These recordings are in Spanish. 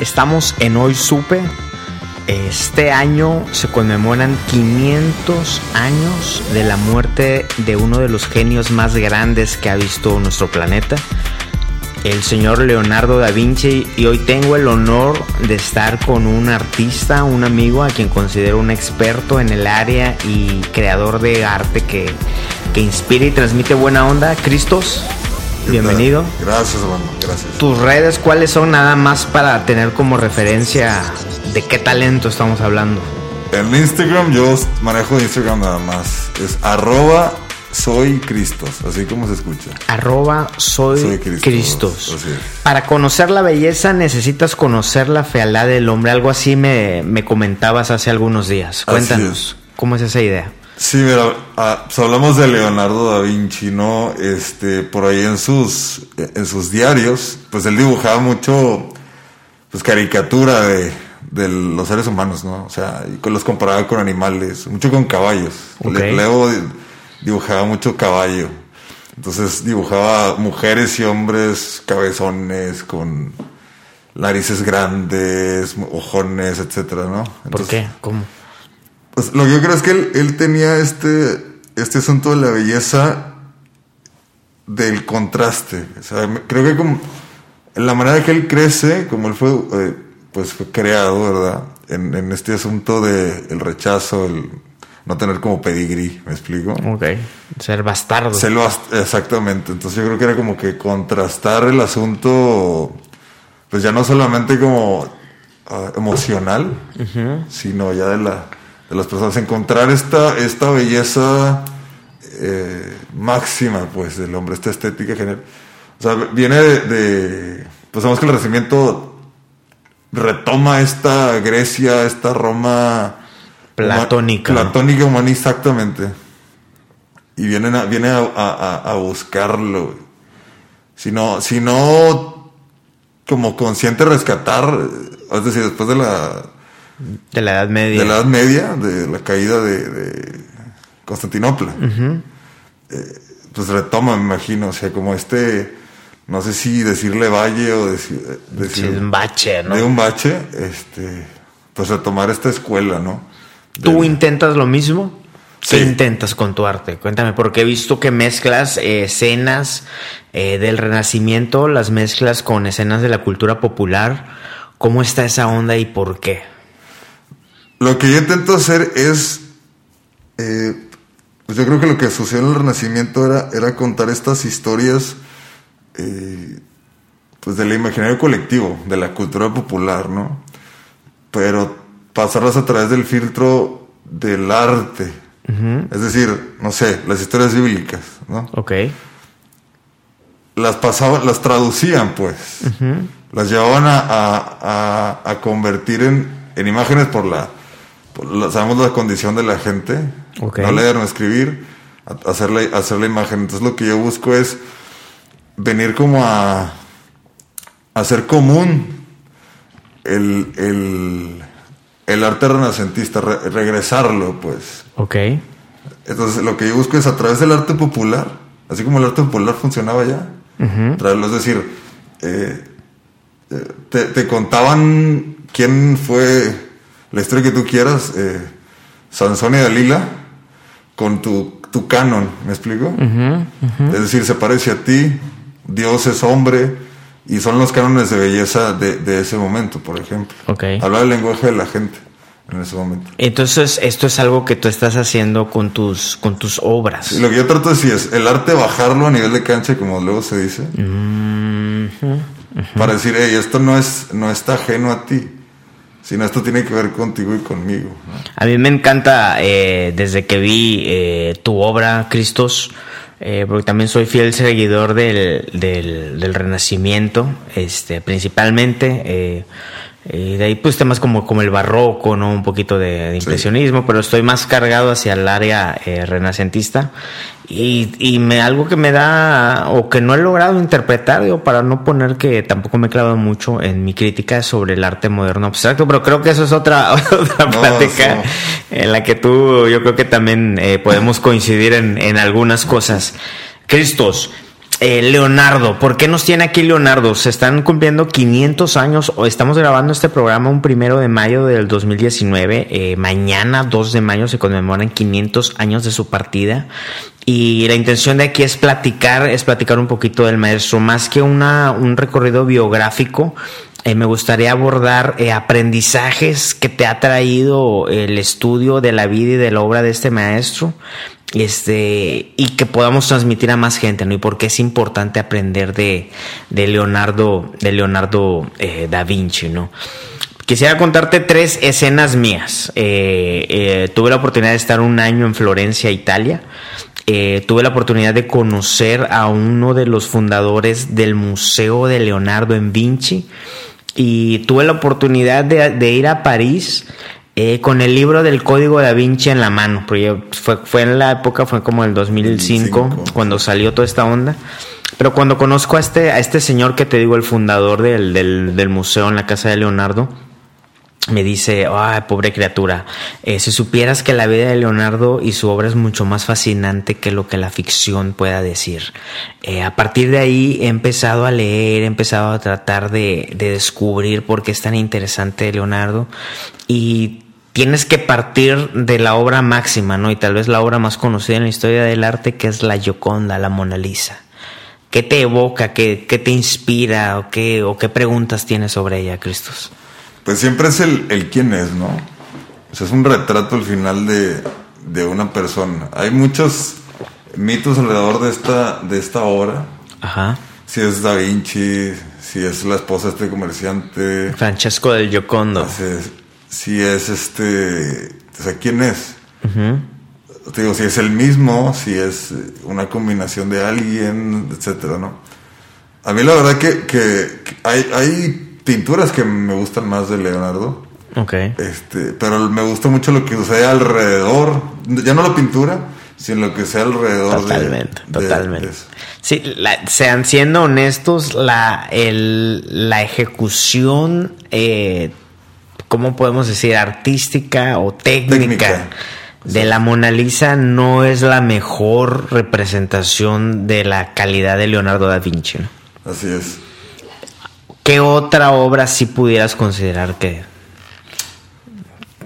Estamos en Hoy Supe. Este año se conmemoran 500 años de la muerte de uno de los genios más grandes que ha visto nuestro planeta. el señor Leonardo da Vinci y hoy tengo el honor de estar con un artista, un amigo a quien considero un experto en el área y creador de arte que, que inspira y transmite buena onda. Cristos, bienvenido. Gracias, hermano, gracias. Tus redes, ¿cuáles son nada más para tener como referencia de qué talento estamos hablando? En Instagram yo manejo Instagram nada más. Es arroba soy Cristos, así como se escucha. Arroba soy, Cristos. Para conocer la belleza necesitas conocer la fealdad del hombre. Algo así me, comentabas hace algunos días. Cuéntanos, ¿cómo es esa idea? Sí, mira, ah, pues hablamos de Leonardo da Vinci, ¿no? Este, por ahí en sus, en sus diarios, pues él dibujaba mucho, pues caricatura de, los seres humanos, ¿no? O sea, los comparaba con animales, mucho con caballos. leo dibujaba mucho caballo. Entonces dibujaba mujeres y hombres cabezones con narices grandes, ojones, etcétera, ¿no? ¿Por qué? ¿Cómo? Pues lo que yo creo es que él, tenía este, este asunto de la belleza del contraste. O sea, creo que como en la manera que él crece, como él fue, eh, pues fue creado, ¿verdad? En, en este asunto del el rechazo, el no tener como pedigrí, ¿me explico? Ok, ser bastardo. Ser exactamente, entonces yo creo que era como que contrastar el asunto, pues ya no solamente como ah, emocional, sino ya de, la, de las personas, encontrar esta, esta belleza eh, máxima, pues, del hombre, esta estética general. O sea, viene de, de pues sabemos que el Renacimiento retoma esta Grecia, esta Roma Platónica. Platónica humanista, exactamente. Y vienen a, viene a, buscarlo. Si no, si no, como consciente rescatar, es decir, después de la... De la Edad Media. De la Edad Media, de la caída de, Constantinopla. Eh, pues retoma, me imagino, o sea, como este, no sé si decirle valle o decir... Eh, decir un bache, ¿no? De un bache, este, pues retomar esta escuela, ¿no? ¿Tú intentas lo mismo? ¿Qué intentas con tu arte? Cuéntame, porque he visto que mezclas eh, escenas eh, del Renacimiento, las mezclas con escenas de la cultura popular. ¿Cómo está esa onda y por qué? Lo que yo intento hacer es, eh, pues yo creo que lo que sucedió en el Renacimiento era, era contar estas historias, pues del imaginario colectivo, de la cultura popular, ¿no? Pero pasarlas a través del filtro del arte. Es decir, no sé, las historias bíblicas, ¿no? Ok. Las pasaban, las traducían, pues. Las llevaban a, a, convertir en, en, imágenes por la, Sabemos la condición de la gente. No leer, no escribir. Hacer la, hacer la imagen. Entonces lo que yo busco es venir como a hacer común el, el el arte renacentista, regresarlo, pues. Ok. Entonces, lo que yo busco es a través del arte popular, así como el arte popular funcionaba ya, traerlo, es decir, eh, eh, te, contaban quién fue la historia que tú quieras, eh, Sansón y Dalila, con tu, tu canon, ¿me explico? Es decir, se parece a ti, Dios es hombre, y son los cánones de belleza de, ese momento, por ejemplo. Okay. Hablar el lenguaje de la gente en ese momento. Entonces, esto es algo que tú estás haciendo con tus, con tus obras. lo que yo trato de decir es el arte bajarlo a nivel de cancha, como luego se dice, para decir, hey, esto no, es, no está ajeno a ti, sino esto tiene que ver contigo y conmigo. A mí me encanta, eh, desde que vi eh, tu obra, Cristos, eh, porque también soy fiel seguidor del, del, del Renacimiento, este, principalmente. Eh, y de ahí pues temas como, como el barroco, ¿no? Un poquito de, impresionismo, pero estoy más cargado hacia el área eh, renacentista. Y, y me, algo que me da, o que no he logrado interpretar, digo, para no poner que tampoco me he clavado mucho en mi crítica sobre el arte moderno abstracto, pero creo que eso es otra, otra plática en la que tú, yo creo que también eh, podemos coincidir en, en algunas cosas. Cristos, eh, Leonardo, ¿por qué nos tiene aquí Leonardo? Se están cumpliendo 500 años, o estamos grabando este programa un primero de mayo del 2019. Eh, mañana, 2 de mayo, se conmemoran 500 años de su partida. Y la intención de aquí es platicar, es platicar un poquito del maestro, más que una, un recorrido biográfico. Eh, me gustaría abordar eh, aprendizajes que te ha traído el estudio de la vida y de la obra de este maestro este y que podamos transmitir a más gente no y porque es importante aprender de, de Leonardo de Leonardo eh, da Vinci no quisiera contarte tres escenas mías. Eh, eh, tuve la oportunidad de estar un año en Florencia Italia. Tuve la oportunidad de conocer a uno de los fundadores del Museo de Leonardo en Vinci. Y tuve la oportunidad de ir a París eh, con el libro del Código da Vinci en la mano, porque fue, fue en la época, fue como el 2005, 2005, cuando salió toda esta onda. Pero cuando conozco a este, a este señor que te digo, el fundador del, del, del museo en la casa de Leonardo, me dice, ay, pobre criatura, eh, si supieras que la vida de Leonardo y su obra es mucho más fascinante que lo que la ficción pueda decir. Eh, a partir de ahí he empezado a leer, he empezado a tratar de, de descubrir por qué es tan interesante Leonardo y tienes que partir de la obra máxima, ¿no? Y tal vez la obra más conocida en la historia del arte, que es la Gioconda, la Mona Lisa. ¿Qué te evoca? ¿Qué, qué te inspira? ¿O qué, ¿O qué preguntas tienes sobre ella, Cristos? Pues siempre es el, el quién es, ¿no? O sea, es un retrato al final de, de una persona. Hay muchos mitos alrededor de esta, de esta obra. Ajá. Si es Da Vinci, si es la esposa de este comerciante. Francesco del Giocondo. Si es, si es este. O sea, ¿quién es? Uh -huh. Te digo, si es el mismo, si es una combinación de alguien, etcétera, ¿no? A mí la verdad que, que, que hay, hay pinturas que me gustan más de Leonardo. Ok. Este, pero me gusta mucho lo que sucede alrededor, ya no la pintura, sino lo que sea alrededor. Totalmente, de, totalmente. De sí, la, sean siendo honestos, la, el, la ejecución, eh, ¿cómo podemos decir? Artística o técnica. técnica. De la Mona Lisa no es la mejor representación de la calidad de Leonardo da Vinci. ¿no? Así es. ¿Qué otra obra sí pudieras considerar que.?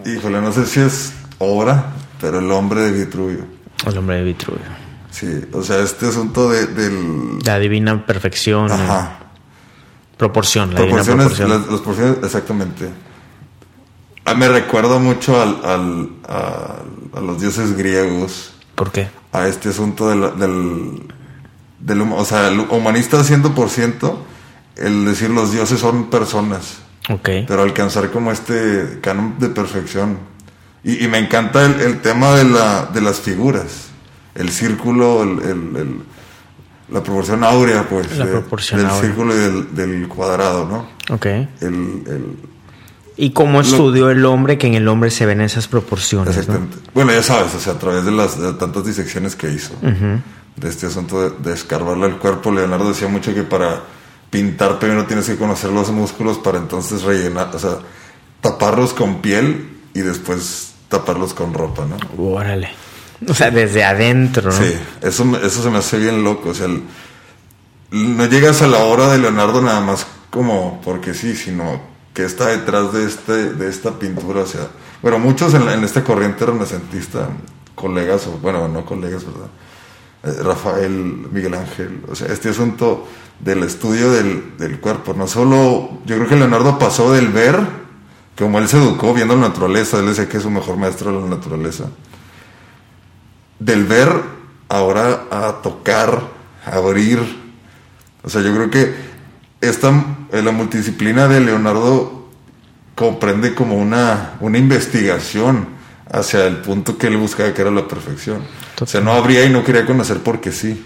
Híjole, no sé si es obra, pero El hombre de Vitruvio. El hombre de Vitruvio. Sí, o sea, este asunto de, del. La divina perfección. Ajá. Proporción, la Proporciones, divina proporción. Las, las proporciones, exactamente. Ah, me recuerdo mucho al, al, a, a, los dioses griegos. ¿Por qué? A este asunto del. del, del o sea, el humanista 100% el decir los dioses son personas. Ok. Pero alcanzar como este canon de perfección. Y, y me encanta el, el, tema de, la, de las figuras. El círculo, el, el, la proporción áurea, pues. La proporción del áurea. círculo y del, del, cuadrado, ¿no? Ok. El, ¿Y cómo estudió el hombre que en el hombre se ven esas proporciones? Exactamente. ¿no? Bueno, ya sabes, o sea, a través de las de tantas disecciones que hizo. Uh -huh. De este asunto de, de escarbarle el cuerpo, Leonardo decía mucho que para pintar primero tienes que conocer los músculos para entonces rellenar, o sea, taparlos con piel y después taparlos con ropa, ¿no? Órale. O sea, desde adentro, ¿no? Sí, eso, eso se me hace bien loco, o sea, el, no llegas a la obra de Leonardo nada más como porque sí, sino que está detrás de, este, de esta pintura, o sea, bueno, muchos en, en esta corriente renacentista, colegas, o bueno, no colegas, ¿verdad? Eh, Rafael, Miguel Ángel, o sea, este asunto del estudio del, del, cuerpo. No solo, yo creo que Leonardo pasó del ver, como él se educó viendo la naturaleza, él decía que es su mejor maestro de la naturaleza, del ver ahora a tocar, a abrir. O sea, yo creo que esta, la multidisciplina de Leonardo comprende como una, una investigación hacia el punto que él buscaba que era la perfección. O sea, no abría y no quería conocer porque sí.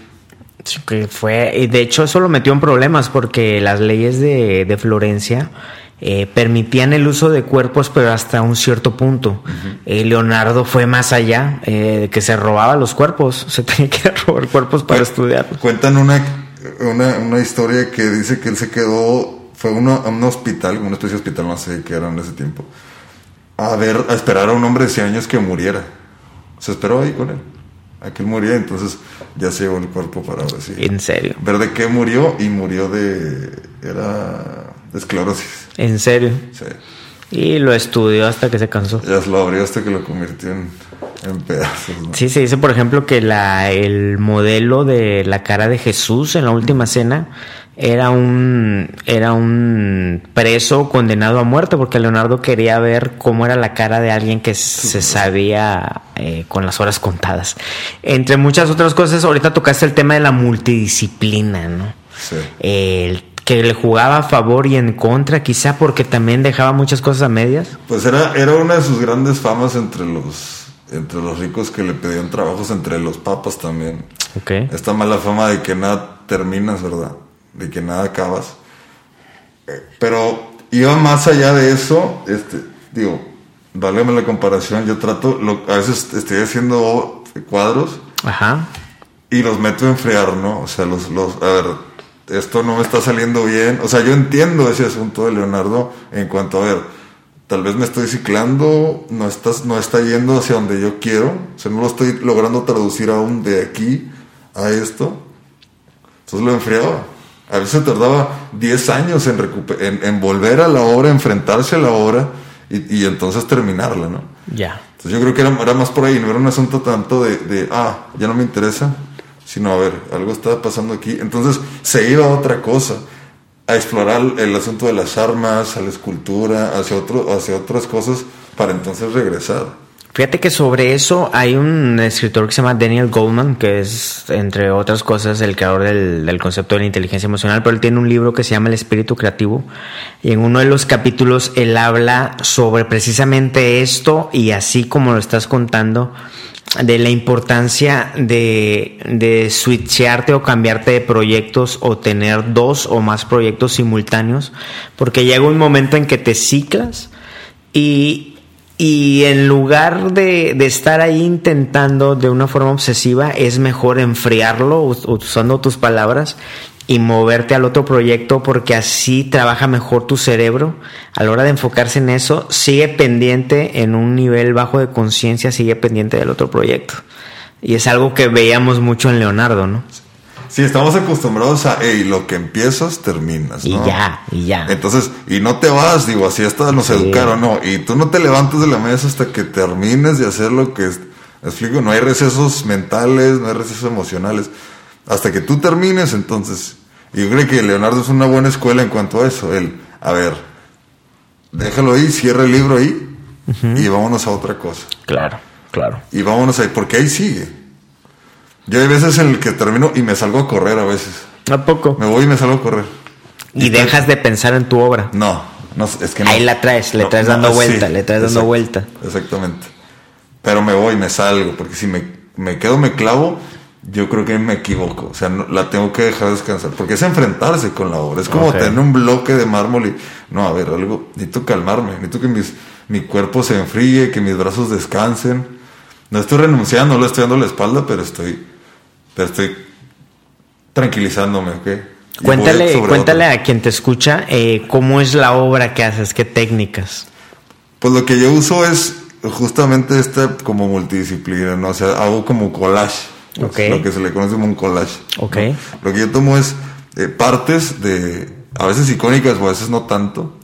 Que fue, y de hecho eso lo metió en problemas porque las leyes de, de Florencia eh, permitían el uso de cuerpos, pero hasta un cierto punto. Eh, Leonardo fue más allá, eh, que se robaba los cuerpos, se tenía que robar cuerpos para estudiar. Cuentan una, una, una, historia que dice que él se quedó, fue uno, a un hospital, una especie de hospital, no sé qué era en ese tiempo, a ver, a esperar a un hombre de 100 años que muriera. Se esperó ahí con él a que él moría, entonces ya se llevó el cuerpo para ver si. ¿En serio? Ver de qué murió y murió de. Era. de esclerosis. ¿En serio? Sí. Y lo estudió hasta que se cansó. Ya se lo abrió hasta que lo convirtió en, en pedazos. ¿no? Sí, se dice, por ejemplo, que la, el modelo de la cara de Jesús en la última cena era un, era un preso condenado a muerte porque Leonardo quería ver cómo era la cara de alguien que se sabía eh, con las horas contadas. Entre muchas otras cosas, ahorita tocaste el tema de la multidisciplina, ¿no? Sí. El que le jugaba a favor y en contra, quizá porque también dejaba muchas cosas a medias. Pues era, era una de sus grandes famas entre los, entre los ricos que le pedían trabajos, entre los papas también. Okay. Esta mala fama de que nada terminas, ¿verdad? De que nada acabas. Eh, Pero iba más allá de eso, este, digo, válgame la comparación, yo trato, lo, a veces estoy haciendo cuadros Ajá. y los meto a enfriar, ¿no? O sea, los, los, a ver, esto no me está saliendo bien. O sea, yo entiendo ese asunto de Leonardo en cuanto a ver, tal vez me estoy ciclando, no estás, no está yendo hacia donde yo quiero, o sea, no lo estoy logrando traducir aún de aquí a esto. Entonces lo enfriaba. A veces tardaba 10 años en, en, en, volver a la obra, enfrentarse a la obra y, y entonces terminarla, ¿no? Ya. Entonces yo creo que era, era, más por ahí, no era un asunto tanto de, de, ah, ya no me interesa, sino a ver, algo está pasando aquí. Entonces se iba a otra cosa, a explorar el asunto de las armas, a la escultura, hacia, otro, hacia otras cosas, para entonces regresar. Fíjate que sobre eso hay un escritor que se llama Daniel Goldman, que es, entre otras cosas, el creador del, concepto de la inteligencia emocional, pero él tiene un libro que se llama El espíritu creativo, y en uno de los capítulos él habla sobre precisamente esto, y así como lo estás contando, de la importancia de, de switchearte o cambiarte de proyectos o tener dos o más proyectos simultáneos, porque llega un momento en que te ciclas y, y en lugar de, de, estar ahí intentando de una forma obsesiva, es mejor enfriarlo usando tus palabras y moverte al otro proyecto porque así trabaja mejor tu cerebro. A la hora de enfocarse en eso, sigue pendiente en un nivel bajo de conciencia, sigue pendiente del otro proyecto. Y es algo que veíamos mucho en Leonardo, ¿no? Sí, estamos acostumbrados a, hey, lo que empiezas, terminas. ¿no? Y ya, y ya. Entonces, y no te vas, digo, así hasta nos sí. educaron, ¿no? Y tú no te levantas de la mesa hasta que termines de hacer lo que es. ¿Me explico? No hay recesos mentales, no hay recesos emocionales. Hasta que tú termines, entonces. Y yo creo que Leonardo es una buena escuela en cuanto a eso. Él, a ver, déjalo ahí, cierra el libro ahí uh -huh. y vámonos a otra cosa. Claro, claro. Y vámonos ahí, porque ahí sigue. Yo hay veces en el que termino y me salgo a correr a veces. ¿A poco? Me voy y me salgo a correr. Y, y dejas de pensar en tu obra. No, no es que no. Ahí la traes, le traes no, dando no, vuelta, sí, le traes dando vuelta. Exactamente. Pero me voy, me salgo, porque si me, me quedo, me clavo, yo creo que me equivoco. O sea, no, la tengo que dejar descansar. Porque es enfrentarse con la obra. Es como okay. tener un bloque de mármol y. No, a ver, algo. Necesito calmarme. Necesito que mis, mi cuerpo se enfríe, que mis brazos descansen. No estoy renunciando, no le estoy dando la espalda, pero estoy. Estoy tranquilizándome, ¿ok? Y cuéntale, cuéntale a quien te escucha eh, cómo es la obra que haces, qué técnicas. Pues lo que yo uso es justamente esta como multidisciplina, ¿no? O sea, hago como collage. Okay. Lo que se le conoce como un collage. Okay. ¿no? Lo que yo tomo es eh, partes de, a veces icónicas o a veces no tanto.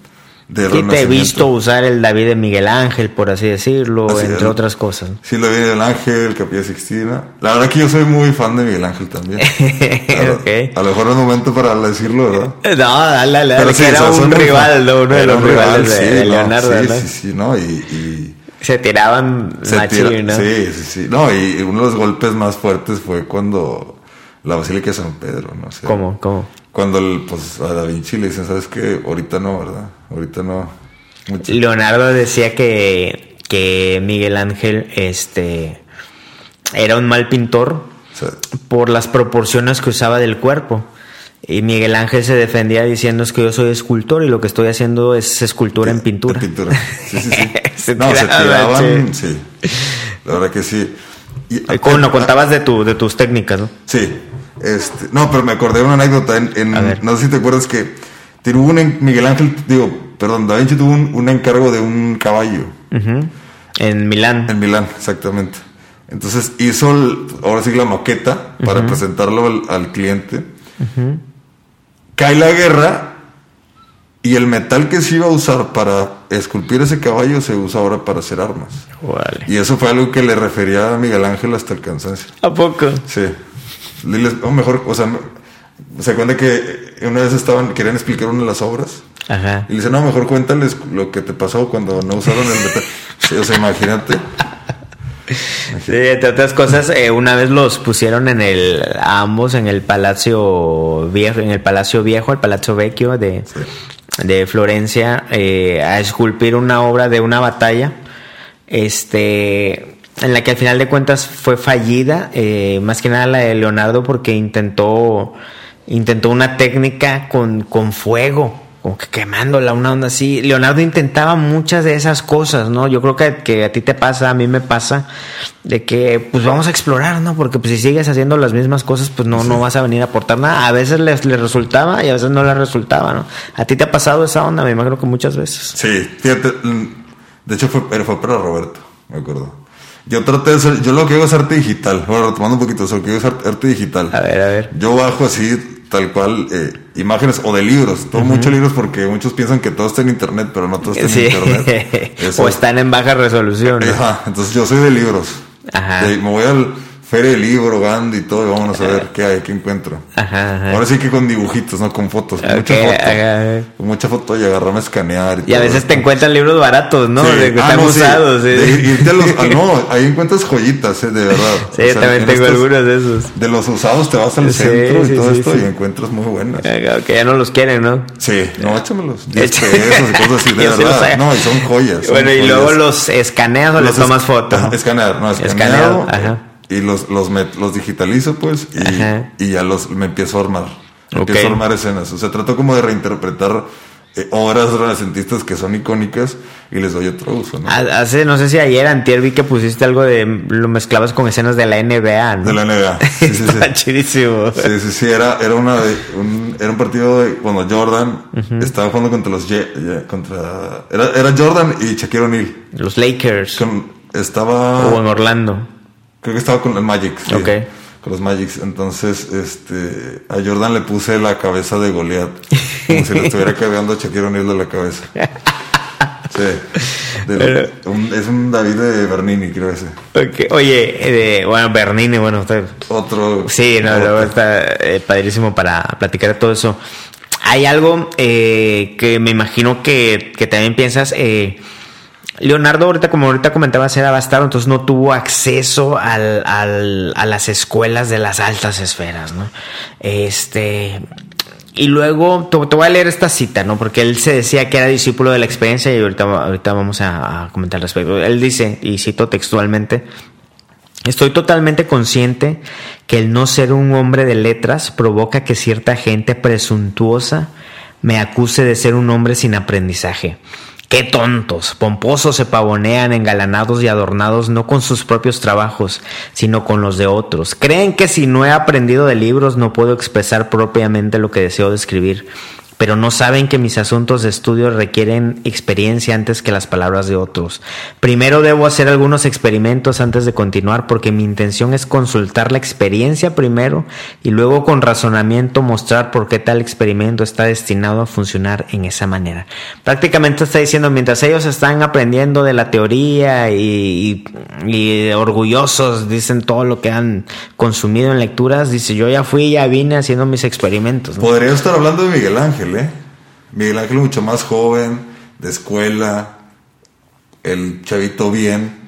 De sí, te he visto usar el David de Miguel Ángel, por así decirlo, así entre es. otras cosas. Sí, el David de Miguel Ángel, Capilla Sixtina. La verdad que yo soy muy fan de Miguel Ángel también. okay. A lo mejor es momento para decirlo, ¿verdad? No, dale, dale, dale que era un rival, ¿no? uno de los rivales sí, de, Leonardo. No, sí, ¿no? sí, sí, ¿no? Y, y se tiraban se machín, tira, ¿no? Sí, sí, sí. No, y uno de los golpes más fuertes fue cuando la Basílica de San Pedro, ¿no? O sea, ¿Cómo? ¿Cómo? Cuando el, pues, a Da Vinci le dicen, ¿sabes qué? Ahorita no, ¿verdad? Ahorita no. Mucho. Leonardo decía que, que Miguel Ángel este, era un mal pintor Sí. por las proporciones que usaba del cuerpo. Y Miguel Ángel se defendía diciendo es que yo soy escultor y lo que estoy haciendo es escultura en pintura. En pintura. Sí, sí, sí. Se no, se tiraban, sí. La verdad que sí. Y- no contabas de, tu, de tus técnicas, ¿no? Sí. Este, no, pero me acordé de una anécdota. En, en- no sé si te acuerdas que tuvo un Miguel Ángel, digo, perdón, Da Vinci tuvo un, un encargo de un caballo. En Milán. en Milán, exactamente. Entonces hizo, el- ahora sí, la maqueta para presentarlo al, al cliente. Cae la guerra y el metal que se iba a usar para esculpir ese caballo se usa ahora para hacer armas. Y eso fue algo que le refería a Miguel Ángel hasta el cansancio. ¿A poco? Sí. Diles, o mejor, o sea, se cuenta que una vez estaban, querían explicar una de las obras. Ajá. Y le dice, no, mejor cuéntales lo que te pasó cuando no usaron el metal. Sí, o sea, imagínate. Sí, entre otras cosas, eh, una vez los pusieron en el, a ambos en el Palacio Viejo, en el Palacio Viejo, el Palacio Vecchio de, de Florencia, eh, a esculpir una obra de una batalla, este, en la que al final de cuentas fue fallida, eh, más que nada la de Leonardo porque intentó, intentó una técnica con, con fuego. Como que quemándola, una onda así. Leonardo intentaba muchas de esas cosas, ¿no? Yo creo que, que a ti te pasa, a mí me pasa, de que pues vamos a explorar, ¿no? Porque pues si sigues haciendo las mismas cosas, pues no, no vas a venir a aportar nada. A veces les, les resultaba y a veces no les resultaba, ¿no? ¿A ti te ha pasado esa onda? Me imagino que muchas veces. Sí, fíjate. mm, De hecho, fue, pero fue para Roberto, me acuerdo. Yo traté de hacer, yo lo que hago es arte digital. Bueno, retomando un poquito, eso, lo que hago es arte, arte digital. A ver, a ver. Yo bajo así, tal cual, eh, imágenes o de libros. Tomo muchos libros porque muchos piensan que todo está en internet, pero no todo está Sí. en internet. Eso o es- están en baja resolución. ¿no? Ajá, entonces yo soy de libros. Ajá. De- me voy al Feria del Libro, Gandhi y todo, y vámonos a ver qué hay, qué encuentro. Ajá, ajá. Ahora sí que con dibujitos, no con fotos. Con Ok, mucha foto. ajá. Con mucha foto y agarrarme a escanear. Y a todo veces te encuentran libros baratos, ¿no? Sí. De que Ah, están no, usados. sí. De irte a los- ah, no, ahí encuentras joyitas, eh, de verdad. Sí, O yo sea, también en tengo estos- algunos de esos. De los usados te vas al centro y todo esto y encuentras muy buenas. Ah, Que ya no los quieren, ¿no? Sí, no, échamelos. 10 Echa- pesos y cosas así, de Yo verdad. No, y son joyas. son Bueno, y joyas. luego los escaneas o les Los tomas es- foto. Escanear, no, escaneado. ajá. Y los, los, met- los digitalizo, pues, y, y ya los me empiezo a armar. Me. Empiezo a armar escenas. O sea, trato como de reinterpretar eh, obras renacentistas que son icónicas y les doy otro uso, ¿no? Ha- Hace, no sé si ayer, antier, vi que pusiste algo de... Lo mezclabas con escenas de la NBA, ¿no? De la NBA. Sí, sí, sí. Está chidísimo. Sí, sí, sí, era, era, una de- un, era un partido de cuando Jordan estaba jugando contra los Ye- Ye- contra era, era Jordan y Shaquille O'Neal. Los Lakers. Con- Estaba O en Orlando. Creo que estaba con el Magic. sí, Ok. Con los Magics. Entonces, este a Jordan le puse la cabeza de Goliat. Como si le estuviera cargando a Shaquille O'Neal de la cabeza. Sí. De- un- es un David de Bernini, creo ese. Ok, Oye, eh, bueno, Bernini, bueno, usted... Otro. Sí, no, otro. está eh, padrísimo para platicar de todo eso. Hay algo eh, que me imagino que, que también piensas. eh, Leonardo, ahorita, como ahorita comentabas, era bastardo, entonces no tuvo acceso al, al- a las escuelas de las altas esferas, ¿no? Este. Y luego te, te voy a leer esta cita, ¿no? Porque él se decía que era discípulo de la experiencia y ahorita, ahorita vamos a, a comentar al respecto. Él dice, y cito textualmente, Estoy totalmente consciente que el no ser un hombre de letras provoca que cierta gente presuntuosa me acuse de ser un hombre sin aprendizaje. Qué tontos, pomposos se pavonean, engalanados y adornados no con sus propios trabajos, sino con los de otros. Creen que si no he aprendido de libros no puedo expresar propiamente lo que deseo describir pero no saben que mis asuntos de estudio requieren experiencia antes que las palabras de otros. Primero debo hacer algunos experimentos antes de continuar porque mi intención es consultar la experiencia primero y luego con razonamiento mostrar por qué tal experimento está destinado a funcionar en esa manera. Prácticamente está diciendo, mientras ellos están aprendiendo de la teoría y, orgullosos dicen todo lo que han consumido en lecturas, dice, yo ya fui, ya vine haciendo mis experimentos. Podría estar hablando de Miguel Ángel, ¿eh? Miguel Ángel mucho más joven, de escuela, el chavito bien.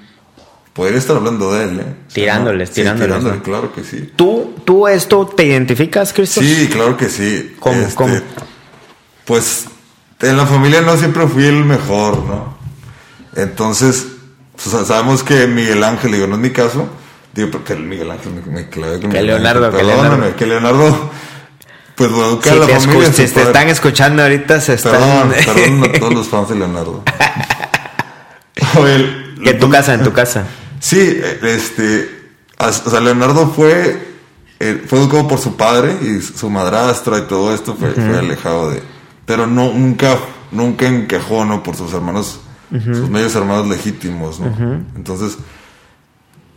Podría estar hablando de él, ¿eh? Tirándoles, sí, tirándoles, claro que sí. ¿Tú, ¿Tú esto te identificas, Cristo? Sí, claro que sí. ¿Cómo, Este, cómo? Pues en la familia no siempre fui el mejor, ¿no? Entonces, sabemos que Miguel Ángel, digo, no es mi caso. Digo, porque el Miguel Ángel me, me clavé con Que Miguel Leonardo, Ángel. que Perdóname, Leonardo. que Leonardo, pues lo educa Si a la te, familia. si te están escuchando ahorita, se Perdón, están. perdón a todos los fans de Leonardo. Oye, el- que en tu casa, en tu casa. Sí, este, o sea, Leonardo fue, eh, fue educado por su padre y su madrastra y todo esto fue, fue alejado de, pero no, nunca, nunca encajó, ¿no? Por sus hermanos, sus medios hermanos legítimos, ¿no? Entonces,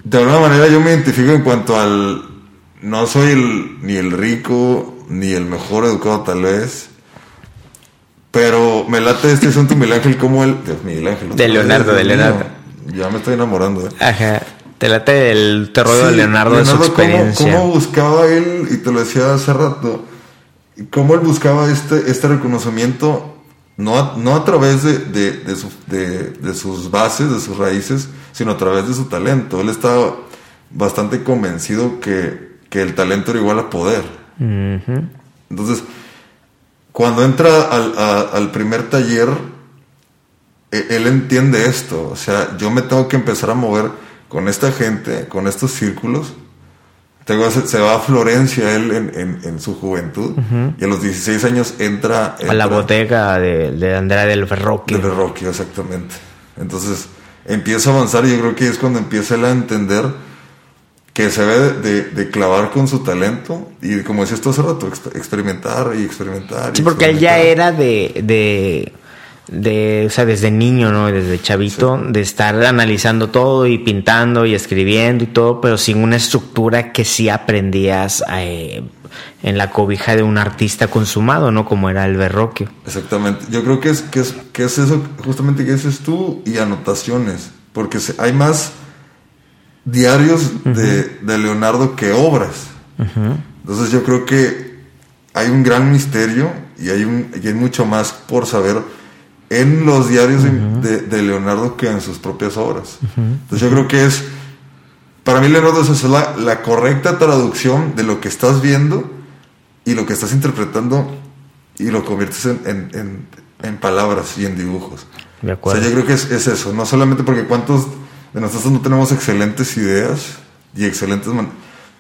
de alguna manera yo me identifico en cuanto al, no soy el, ni el rico, ni el mejor educado tal vez, pero me late este asunto Miguel Ángel como el, Dios, Miguel Ángel. De Leonardo, de mío, Leonardo. Ya me estoy enamorando, ¿eh? Ajá. Te late el terror de Sí, Leonardo, de su ¿cómo- experiencia. Cómo, buscaba él, y te lo decía hace rato, cómo él buscaba este, este reconocimiento, no a, no a través de, de, de su- de- de sus bases, de sus raíces, sino a través de su talento. Él estaba bastante convencido que, que el talento era igual a poder. Ujú. Entonces, cuando entra al, a- al primer taller, e- él entiende esto. O sea, yo me tengo que empezar a mover con esta gente, con estos círculos. Tengo, se, va a Florencia él en, en- en su juventud y a los 16 años entra, A la entra- bodega de, de Andrea del Verrocchio. de Verrocchio, exactamente. Entonces empieza a avanzar y yo creo que es cuando empieza él a entender que se debe de, de clavar con su talento y como decías tú hace rato, exp- experimentar y experimentar. y Sí, porque él ya era de, de, de, o sea, desde niño, ¿no? Desde chavito, de estar analizando todo y pintando y escribiendo y todo, pero sin una estructura que sí aprendías eh, en la cobija de un artista consumado, ¿no? Como era el Verrocchio. Exactamente. Yo creo que es, que es, que es eso justamente que dices tú y anotaciones, porque hay más diarios de, de Leonardo que obras. Entonces yo creo que hay un gran misterio y hay, un, y hay mucho más por saber en los diarios de- de, de Leonardo que en sus propias obras. Entonces yo creo que es, para mí Leonardo es eso, la, la correcta traducción de lo que estás viendo y lo que estás interpretando y lo conviertes en, en- en- en palabras y en dibujos. De O sea, acuerdo. yo creo que es, es eso, no solamente porque cuántos de nosotros no tenemos excelentes ideas y excelentes... man-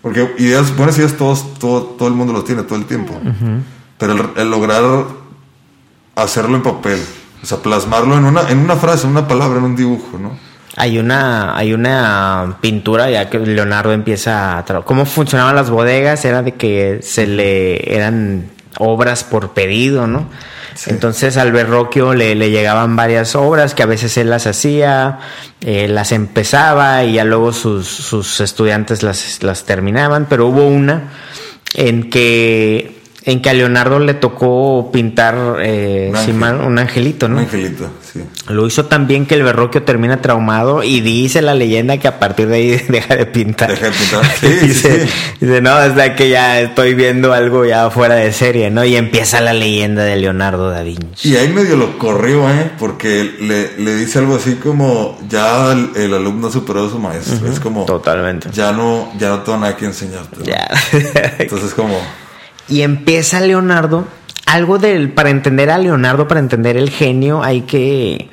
porque ideas, buenas ideas todos, todo, todo el mundo los tiene todo el tiempo. Pero el, el lograr hacerlo en papel, o sea, plasmarlo en una, en una frase, en una palabra, en un dibujo, ¿no? Hay una, hay una pintura ya que Leonardo empieza a cómo funcionaban las bodegas era de que se le eran obras por pedido, ¿no? Entonces al Verrocchio le, le llegaban varias obras que a veces él las hacía, eh, las empezaba y ya luego sus, sus estudiantes las, las terminaban, pero hubo una en que en que a Leonardo le tocó pintar eh, Un si ángel. mal- un angelito, ¿no? Un angelito, sí. Lo hizo tan bien que el Verrocchio termina traumado y dice la leyenda que a partir de ahí deja de pintar. Deja de pintar. Sí, dice, sí. dice, no, es la que ya estoy viendo algo ya fuera de serie, ¿no? Y empieza la leyenda de Leonardo da Vinci. Y ahí medio lo corrió, ¿eh? Porque le, le dice algo así como, ya el, el alumno ha superado a su maestro. Es como, Totalmente. ya no, ya no tengo nada que enseñarte. ¿no? Ya. Entonces como, y empieza Leonardo. Algo del. Para entender a Leonardo, para entender el genio, hay que.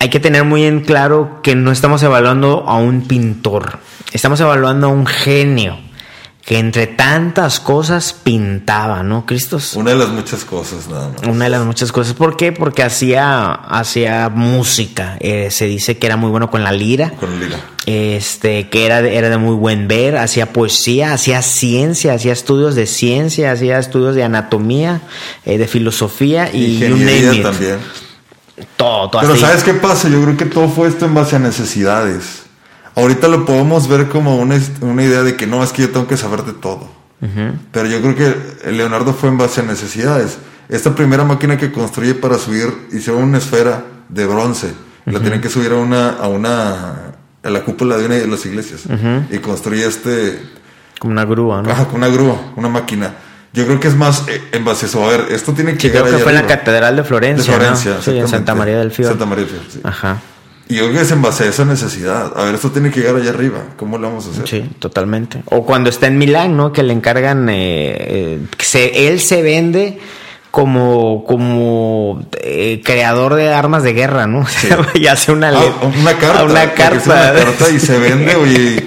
Hay que tener muy en claro que no estamos evaluando a un pintor. Estamos evaluando a un genio. Que entre tantas cosas pintaba, ¿no, Cristos? una de las muchas cosas nada más. Una de las muchas cosas. ¿Por qué? Porque hacía, hacía música. Eh, se dice que era muy bueno con la lira. Con Lira. Este, que era, de- era de muy buen ver, hacía poesía, hacía ciencia, hacía estudios de ciencia, hacía estudios de anatomía, eh, de filosofía y Ingeniería también. Todo, todo Pero. ¿sabes qué pasa? Yo creo que todo fue esto en base a necesidades. Ahorita lo podemos ver como una, una idea de que no, es que yo tengo que saber de todo. Pero yo creo que Leonardo fue en base a necesidades. Esta primera máquina que construye para subir, hicieron una esfera de bronce. La tienen que subir a una, a una, a la cúpula de una de las iglesias. Y construye este, Como una grúa, ¿no? ajá, con una grúa, una máquina. Yo creo que es más eh, en base a eso. A ver, esto tiene que Sí, creo llegar que allá fue en la arriba. Catedral de Florencia. De Florencia, ¿no? Sí, en. Santa María del Fiore. Santa María del Fiore, sí. Ajá. Y yo creo que es en base a esa necesidad. A ver, esto tiene que llegar allá arriba. ¿Cómo lo vamos a hacer? Sí, totalmente. O cuando está en Milán, ¿no? Que le encargan, eh, eh, que se- él se vende como, como eh, creador de armas de guerra, ¿no? y hace una, ah, una carta. Una carta. Una carta y se vende, oye.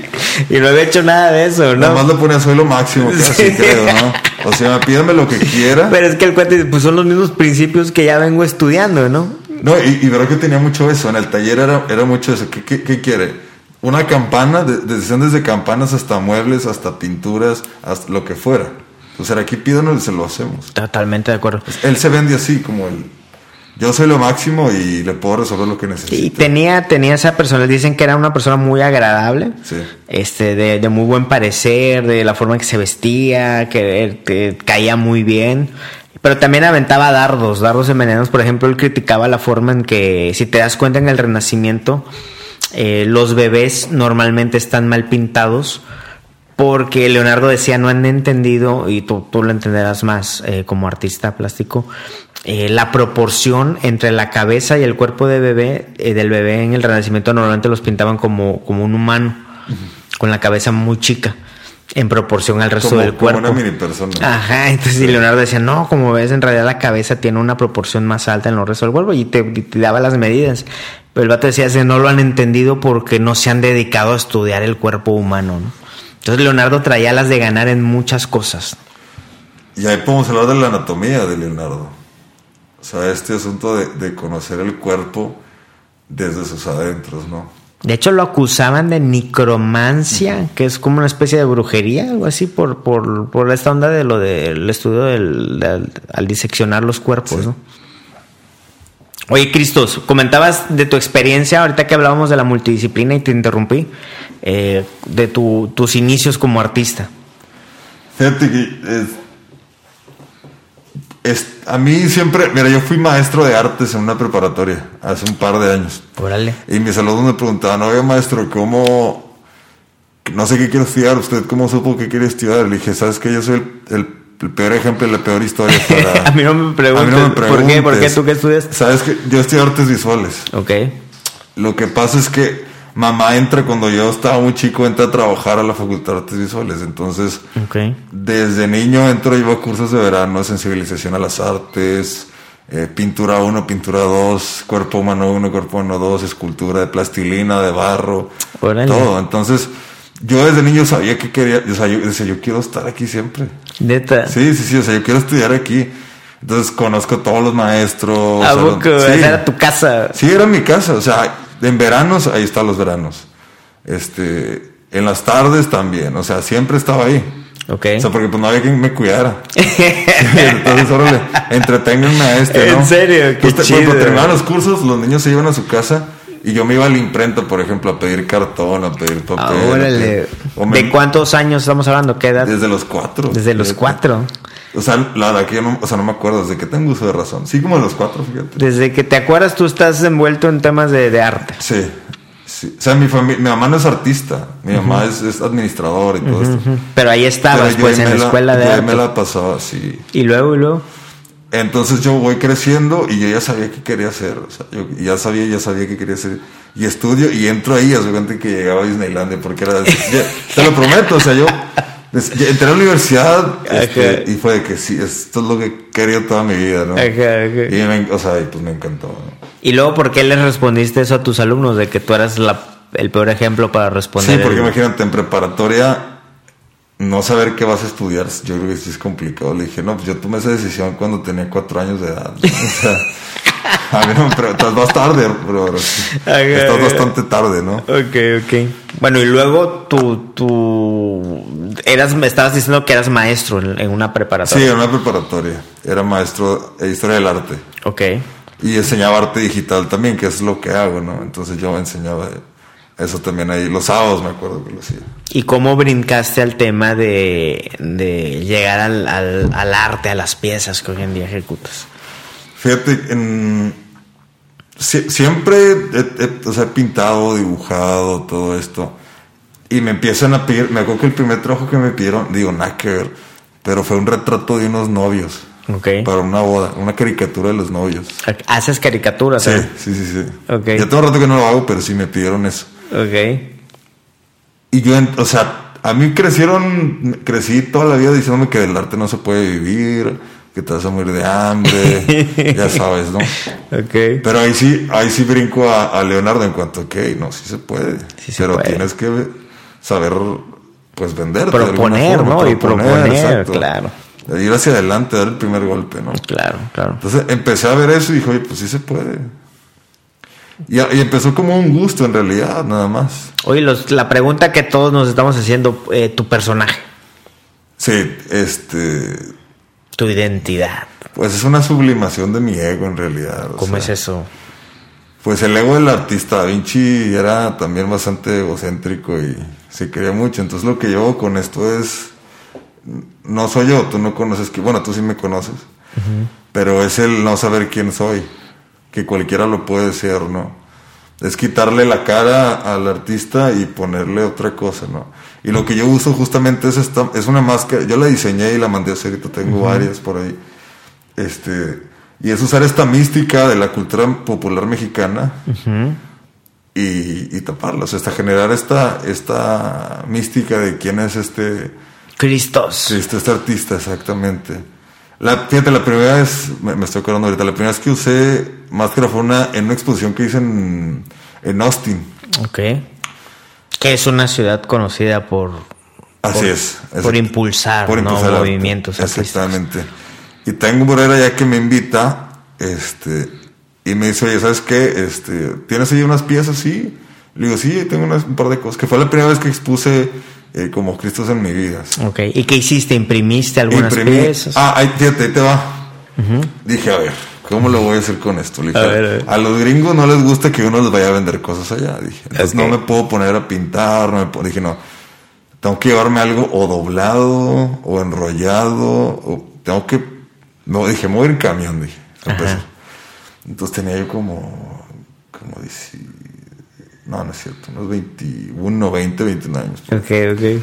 y no he hecho nada de eso, ¿no? Nada más lo pone a suelo máximo, casi creo, ¿no? O sea, pídame lo que quiera. Pero es que el cuate, pues son los mismos principios que ya vengo estudiando, ¿no? No, y, y verdad que tenía mucho eso. En el taller era, era mucho eso. ¿Qué, qué, qué quiere? Una campana, desde, desde campanas hasta muebles, hasta pinturas, hasta lo que fuera. O sea, aquí pídanos y se lo hacemos. Totalmente de acuerdo. Él se vende así, como el... Yo soy lo máximo y le puedo resolver lo que necesite. Y tenía, tenía esa persona, dicen que era una persona muy agradable, Sí. este, de, de muy buen parecer, de la forma en que se vestía, que, que caía muy bien. Pero también aventaba dardos, dardos envenenados. Por ejemplo, él criticaba la forma en que, si te das cuenta en el Renacimiento, eh, los bebés normalmente están mal pintados porque Leonardo decía no han entendido, y tú, tú lo entenderás más eh, como artista plástico, eh, la proporción entre la cabeza y el cuerpo de bebé, eh, del bebé en el Renacimiento normalmente los pintaban como, como un humano, con la cabeza muy chica. En proporción al resto Como- del como cuerpo. una mini persona. Ajá, entonces Leonardo decía, no, como ves, en realidad la cabeza tiene una proporción más alta en los restos del cuerpo y te, daba las medidas. Pero el vato decía, "Sí, no lo han entendido porque no se han dedicado a estudiar el cuerpo humano, ¿no? Entonces Leonardo traía las de ganar en muchas cosas. Y ahí podemos hablar de la anatomía de Leonardo. O sea, este asunto de, de conocer el cuerpo desde sus adentros, ¿no? De hecho, lo acusaban de necromancia, que es como una especie de brujería, algo así, por, por, por esta onda de lo del estudio del, del- al diseccionar los cuerpos, Sí. ¿no? Oye, Cristos, comentabas de tu experiencia, ahorita que hablábamos de la multidisciplina y te interrumpí, eh, de tu- tus inicios como artista. Fíjate que es, a mí siempre, mira, yo fui maestro de artes en una preparatoria hace un par de años. Órale. Y mis alumnos me preguntaban, oye maestro, ¿cómo? No sé qué quiero estudiar, ¿usted cómo supo que quiere estudiar? Le dije, ¿sabes qué? Yo soy el, el- el peor ejemplo y la peor historia para... A mí no me preguntes, A mí no me ¿por qué? ¿Por qué? ¿Tú qué estudias? ¿Sabes que Yo estudio artes visuales. Ok. Lo que pasa es que mamá entra cuando yo estaba muy chico, entra a trabajar a la Facultad de Artes Visuales. Entonces, desde niño entro, a cursos de verano, sensibilización a las artes, eh, pintura 1, pintura 2, cuerpo humano 1, cuerpo humano 2, escultura de plastilina, de barro, Órale. todo. Entonces, yo desde niño sabía que quería, o sea, yo decía, yo quiero estar aquí siempre. Neta. Sí, sí, sí, o sea, yo quiero estudiar aquí. Entonces conozco a todos los maestros. ¿A o sea, poco? sí. Esa era tu casa. Sí, era mi casa. O sea, en veranos, ahí están los veranos. Este, en las tardes también. O sea, siempre estaba ahí. Ok. O sea, porque pues no había quien me cuidara. Entonces, órale, entreténganme a este, ¿no? ¿En serio? Qué Pues, te- chido. Cuando terminaban los cursos, los niños se iban a su casa y yo me iba a la imprenta, por ejemplo, a pedir cartón, a pedir papel. Ah, órale. pedir- o me- ¿De cuántos años estamos hablando? ¿Qué edad? Desde los cuatro. Desde los cuatro. O sea, la verdad que yo no, o sea, no me acuerdo desde que tengo uso de razón. Sí, como de los cuatro, fíjate. Desde que te acuerdas, tú estás envuelto en temas de, de arte. Sí, sí. O sea, mi familia, mi mamá no es artista, mi mamá es, es administradora y todo esto. Pero ahí estabas, Pero pues, en la escuela de yo arte. me la pasaba así. Y luego, y luego. Entonces yo voy creciendo y yo ya sabía qué quería hacer. O sea, yo ya sabía, ya sabía qué quería hacer. Y estudio y entro ahí, cuenta que llegaba a Disneylandia porque era... ya- te lo prometo, o sea, yo... entré a la universidad este, y fue de que sí, esto es lo que quería toda mi vida, ¿no? Ajá, ajá. Y me, o sea, y pues me encantó. ¿no? Y luego, ¿por qué les respondiste eso a tus alumnos? De que tú eras la- el peor ejemplo para responder. Sí, porque el- imagínate, en preparatoria, no saber qué vas a estudiar, yo creo que sí es complicado. Le dije, no, pues yo tomé esa decisión cuando tenía cuatro años de edad. ¿no? O sea, a mí no me preguntas, vas tarde, pero Ajá, estás bastante tarde, ¿no? Ok, ok. Bueno, y luego tú, tú eras, me estabas diciendo que eras maestro en, una Sí, preparatoria. en una preparatoria. Era maestro de historia del arte. Ok. Y enseñaba arte digital también, que es lo que hago, ¿no? Entonces yo enseñaba eso también ahí. Los sábados me acuerdo que lo hacía. ¿Y cómo brincaste al tema de, de llegar al, al- al arte, a las piezas que hoy en día ejecutas? Fíjate, en, sie- siempre he, he- o sea, he pintado, dibujado, todo esto. Y me empiezan a pedir, me acuerdo que el primer trabajo que me pidieron, digo, nada que ver, pero fue un retrato de unos novios. Ok. Para una boda, una caricatura de los novios. ¿Haces caricaturas? Sí, eh? sí, sí, sí. Ok. Ya tengo rato que no lo hago, pero sí me pidieron eso. Ok. Y yo, o sea, a mí crecieron, crecí toda la vida diciéndome que del arte no se puede vivir, que te vas a morir de hambre, ya sabes, ¿no? Ok. Pero ahí sí, ahí sí brinco a, a Leonardo en cuanto a que, no, sí se puede. Sí se pero puede. tienes que saber, pues, alguna Proponer, forma, ¿no? Y proponer, claro. De ir hacia adelante, dar el primer golpe, ¿no? Claro, claro. Entonces empecé a ver eso y dije, oye, pues sí se puede. Y, y empezó como un gusto en realidad, nada más. Oye, los- la pregunta que todos nos estamos haciendo, eh, tu personaje, Sí, este, tu identidad, pues es una sublimación de mi ego en realidad. o ¿cómo sea, es eso? Pues el ego del artista Da Vinci era también bastante egocéntrico y se quería mucho. Entonces lo que hago con esto es, no soy yo, tú no conoces, que bueno, tú sí me conoces, pero es el no saber quién soy, que cualquiera lo puede ser, ¿no? Es quitarle la cara al artista y ponerle otra cosa, ¿no? Y lo que yo uso justamente es esta, es una máscara, yo la diseñé y la mandé a hacer, ahorita tengo varias por ahí. Este, y es usar esta mística de la cultura popular mexicana y, y taparla, o sea, hasta generar esta, esta mística de quién es este, Cristos. este, este artista exactamente. La, fíjate, la primera vez, me, me estoy acordando ahorita, la primera vez que usé máscara fue una, en una exposición que hice en, en Austin. Ok. Que es una ciudad conocida por, Así Por- es. por impulsar, ¿no? el arte. movimientos artísticos. Exactamente. Y tengo un borrera ya que me invita, este, y me dice, oye, ¿sabes qué? Este, ¿tienes ahí unas piezas? Sí. Le digo, sí, tengo unas, un par de cosas. Que fue la primera vez que expuse eh, como Cristos en mi vida. Ok. ¿Y qué hiciste? ¿Imprimiste algunas Imprimí- piezas? Ah, ahí, fíjate, ahí te va. Dije, a ver, ¿cómo lo voy a hacer con esto? Dije, A ver, a ver. a los gringos no les gusta que uno les vaya a vender cosas allá. Dije, entonces no me puedo poner a pintar, no me puedo- dije, no, tengo que llevarme algo o doblado o enrollado, o tengo que, no, dije, me voy a ir en camión, dije. a. Entonces tenía yo como, como dieci- no, no es cierto, unos 21, 20, 21 años. Ok, ok.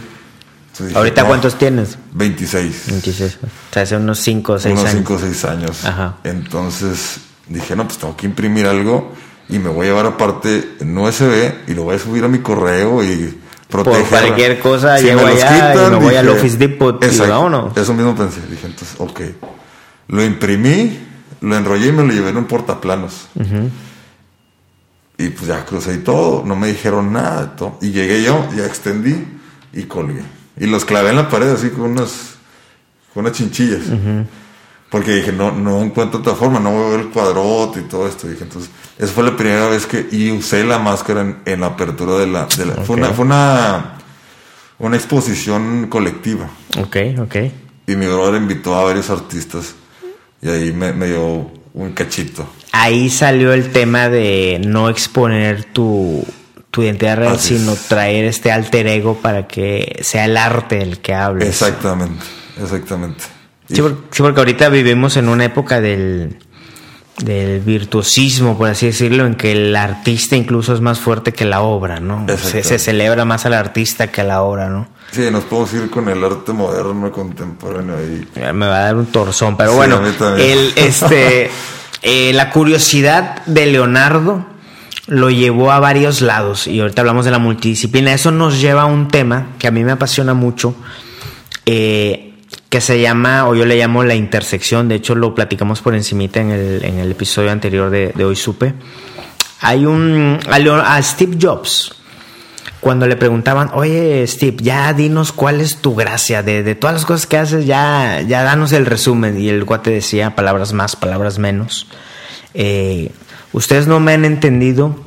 Entonces dije, ¿Ahorita no, cuántos tienes? 26. 26. O sea, hace unos 5 o 6 unos años. 5 o 6 años. Ajá. Entonces dije, no, pues tengo que imprimir algo y me voy a llevar aparte en USB y lo voy a subir a mi correo y proteger. cualquier cosa, llego me los allá y me voy al Office Depot y Exacto, vámonos. Eso mismo pensé. Dije, entonces, ok. Lo imprimí, lo enrollé y me lo llevé en un portaplanos. Y pues ya crucé y todo, no me dijeron nada. de todo. Y llegué yo, ya extendí y colgué. Y los clavé en la pared así con unas, con unas chinchillas. Porque dije, no, no encuentro otra forma, no voy a ver el cuadrote y todo esto. Dije, entonces, esa fue la primera vez que y usé la máscara en, en la apertura de la... de la- Fue, una, fue una, una exposición colectiva. Ok, ok. Y mi brother invitó a varios artistas. Y ahí me, me dio un cachito. Ahí salió el tema de no exponer tu, tu identidad real, Así sino es. traer este alter ego para que sea el arte el que hable. Exactamente, exactamente. Sí, porque ahorita vivimos en una época del, del virtuosismo, por así decirlo, en que el artista incluso es más fuerte que la obra, ¿no? Se, se celebra más al artista que a la obra, ¿no? Sí, nos podemos ir con el arte moderno, contemporáneo ahí. Me va a dar un torzón, pero Sí, bueno, el, este, eh, la curiosidad de Leonardo lo llevó a varios lados y ahorita hablamos de la multidisciplina. Eso nos lleva a un tema que a mí me apasiona mucho, eh, que se llama, o yo le llamo la intersección. De hecho, lo platicamos por encimita en el, en el episodio anterior de, Hoy Supe. Hay un, a, a Steve Jobs, cuando le preguntaban, oye Steve, ya dinos cuál es tu gracia, de, de todas las cosas que haces, ya, ya danos el resumen. Y el guate decía palabras más, palabras menos. Eh, ustedes no me han entendido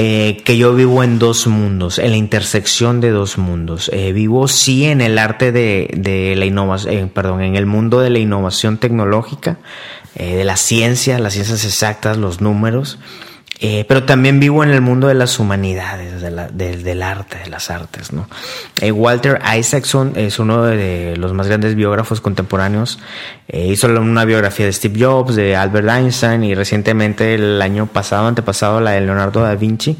eh, que yo vivo en dos mundos, en la intersección de dos mundos. Eh, vivo sí en el arte de, la innovación, perdón, en el mundo de la innovación tecnológica, eh, de la ciencia, las ciencias exactas, los números. Eh, pero también vivo en el mundo de las humanidades, del arte, de las artes. Eh, Walter Isaacson es uno de los más grandes biógrafos contemporáneos. Eh, hizo una biografía de Steve Jobs, de Albert Einstein y recientemente el año pasado, antepasado, la de Leonardo da Vinci.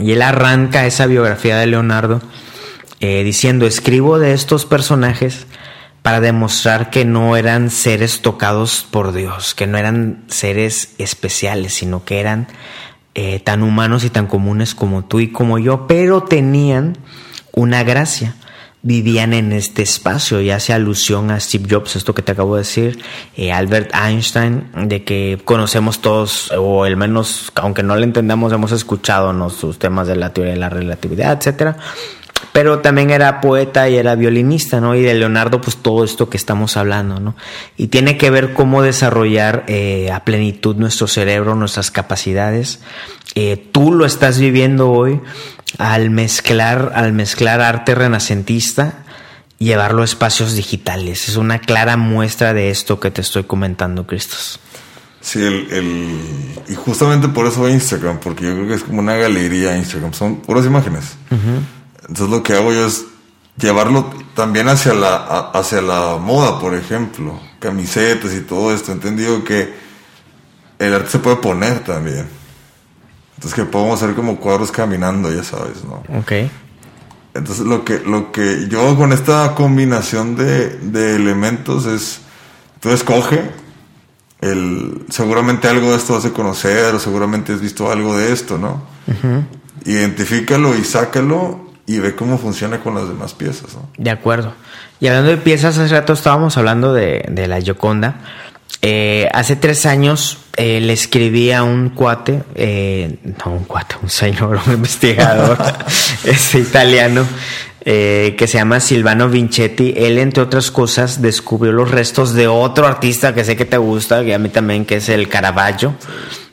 Y él arranca esa biografía de Leonardo diciendo, escribo de estos personajes para demostrar que no eran seres tocados por Dios, que no eran seres especiales, sino que eran eh, tan humanos y tan comunes como tú y como yo, pero tenían una gracia. vivían en este espacio y hace alusión a Steve Jobs, esto que te acabo de decir, eh, Albert Einstein, de que conocemos todos, o al menos, aunque no lo entendamos, hemos escuchado ¿no? sus temas de la teoría de la relatividad, etcétera. Pero también era poeta y era violinista, ¿no? Y de Leonardo, pues todo esto que estamos hablando, ¿no? Y tiene que ver cómo desarrollar eh, a plenitud nuestro cerebro, nuestras capacidades. Eh, tú lo estás viviendo hoy al mezclar, al mezclar arte renacentista y llevarlo a espacios digitales. Es una clara muestra de esto que te estoy comentando, Cristos. Sí, el, y justamente por eso Instagram, porque yo creo que es como una galería Instagram, son puras imágenes. Entonces lo que hago yo es llevarlo también hacia la, hacia la moda, por ejemplo, camisetas y todo esto. Entendido que el arte se puede poner también. Entonces que podemos hacer como cuadros caminando, ya sabes, ¿no? Ok. Entonces lo que, lo que yo con esta combinación de, de elementos es, tú escoge, el, seguramente algo de esto vas a conocer, o seguramente has visto algo de esto, ¿no? Identifícalo y sácalo y ve cómo funciona con las demás piezas, ¿no? De acuerdo. Y hablando de piezas, hace rato estábamos hablando de, de la Gioconda. Eh, hace tres años eh, le escribí a un cuate, eh, no un cuate, un señor, un investigador es italiano, que se llama Silvano Vincetti. Él, entre otras cosas, descubrió los restos de otro artista que sé que te gusta, que a mí también, que es el Caravaggio.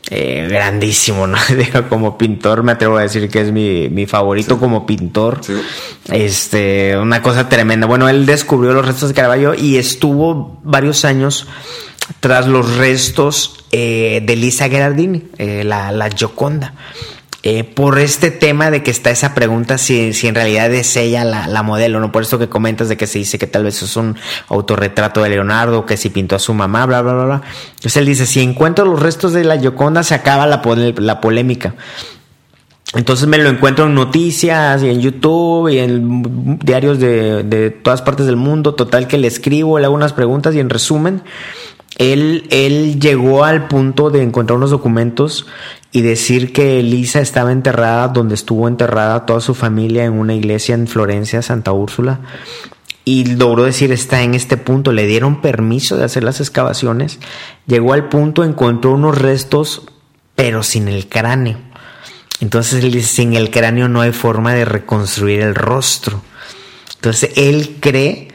Grandísimo, ¿no? como pintor, me atrevo a decir que es mi, mi favorito como pintor. Este, una cosa tremenda. Bueno, él descubrió los restos de Caravaggio y estuvo varios años tras los restos eh, de Lisa Gerardini, eh, la, la, Gioconda. Eh, por este tema de que está esa pregunta si, si en realidad es ella la, modelo, ¿no? Por esto que comentas de que se dice que tal vez es un autorretrato de Leonardo, que si pintó a su mamá, bla, bla, bla, bla. Entonces él dice, si encuentro los restos de la Gioconda se acaba la, la polémica. Entonces me lo encuentro en noticias y en YouTube y en diarios de, de todas partes del mundo. Total que le escribo, le hago unas preguntas y en resumen, él, él llegó al punto de encontrar unos documentos y decir que Elisa estaba enterrada donde estuvo enterrada toda su familia en una iglesia en Florencia, Santa Úrsula. Y logró decir está en este punto. Le dieron permiso de hacer las excavaciones. Llegó al punto, encontró unos restos, pero sin el cráneo. Entonces él dice, sin el cráneo no hay forma de reconstruir el rostro. Entonces él cree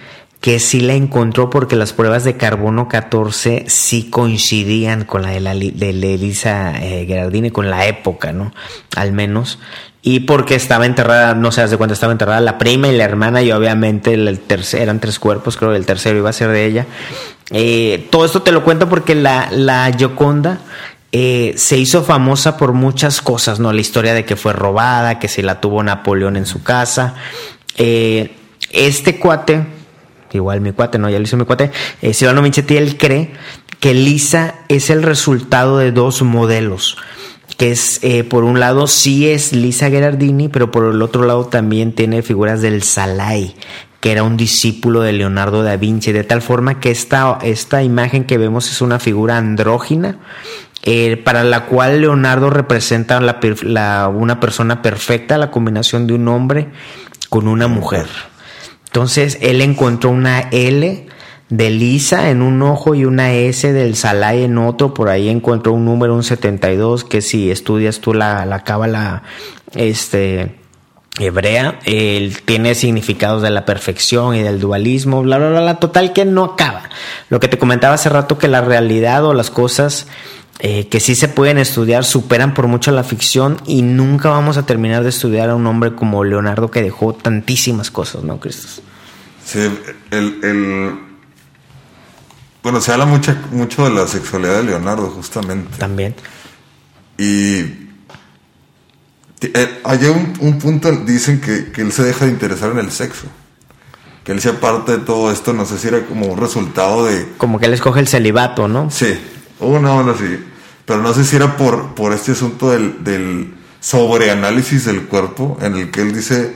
que sí la encontró porque las pruebas de carbono 14 sí coincidían con la de, la, de Elisa eh, Gerardini, con la época, ¿no? Al menos. Y porque estaba enterrada, no sé hace cuánto estaba enterrada la prima y la hermana, y obviamente el tercer, eran tres cuerpos, creo que el tercero iba a ser de ella. Eh, todo esto te lo cuento porque la, la Gioconda eh, se hizo famosa por muchas cosas, ¿no? La historia de que fue robada, que se la tuvo Napoleón en su casa. Eh, este cuate, igual mi cuate, no, ya lo hizo mi cuate, eh, Silvano Michetti, él cree que Lisa es el resultado de dos modelos que es eh, por un lado sí es Lisa Gerardini, pero por el otro lado también tiene figuras del Salai, que era un discípulo de Leonardo da Vinci, de tal forma que esta, esta imagen que vemos es una figura andrógina, eh, para la cual Leonardo representa la, la, una persona perfecta, la combinación de un hombre con una mujer. Entonces él encontró una L de Lisa en un ojo y una S del Salai en otro. Por ahí encontró un número, un 72, que si estudias tú la, la cábala este, hebrea, él tiene significados de la perfección y del dualismo, bla, bla, bla, bla. Total que no acaba. Lo que te comentaba hace rato, que la realidad o las cosas eh, que sí se pueden estudiar superan por mucho la ficción y nunca vamos a terminar de estudiar a un hombre como Leonardo que dejó tantísimas cosas, ¿no, Cristos? Sí, el, el, Bueno, se habla mucho, mucho de la sexualidad de Leonardo, justamente. También. Y eh, hay un, un, punto, dicen que, que él se deja de interesar en el sexo que él sea parte de todo esto, no sé si era como un resultado de... Como que él escoge el celibato, ¿no? Sí, una onda así. Pero no sé si era por, por este asunto del, del sobreanálisis del cuerpo, en el que él dice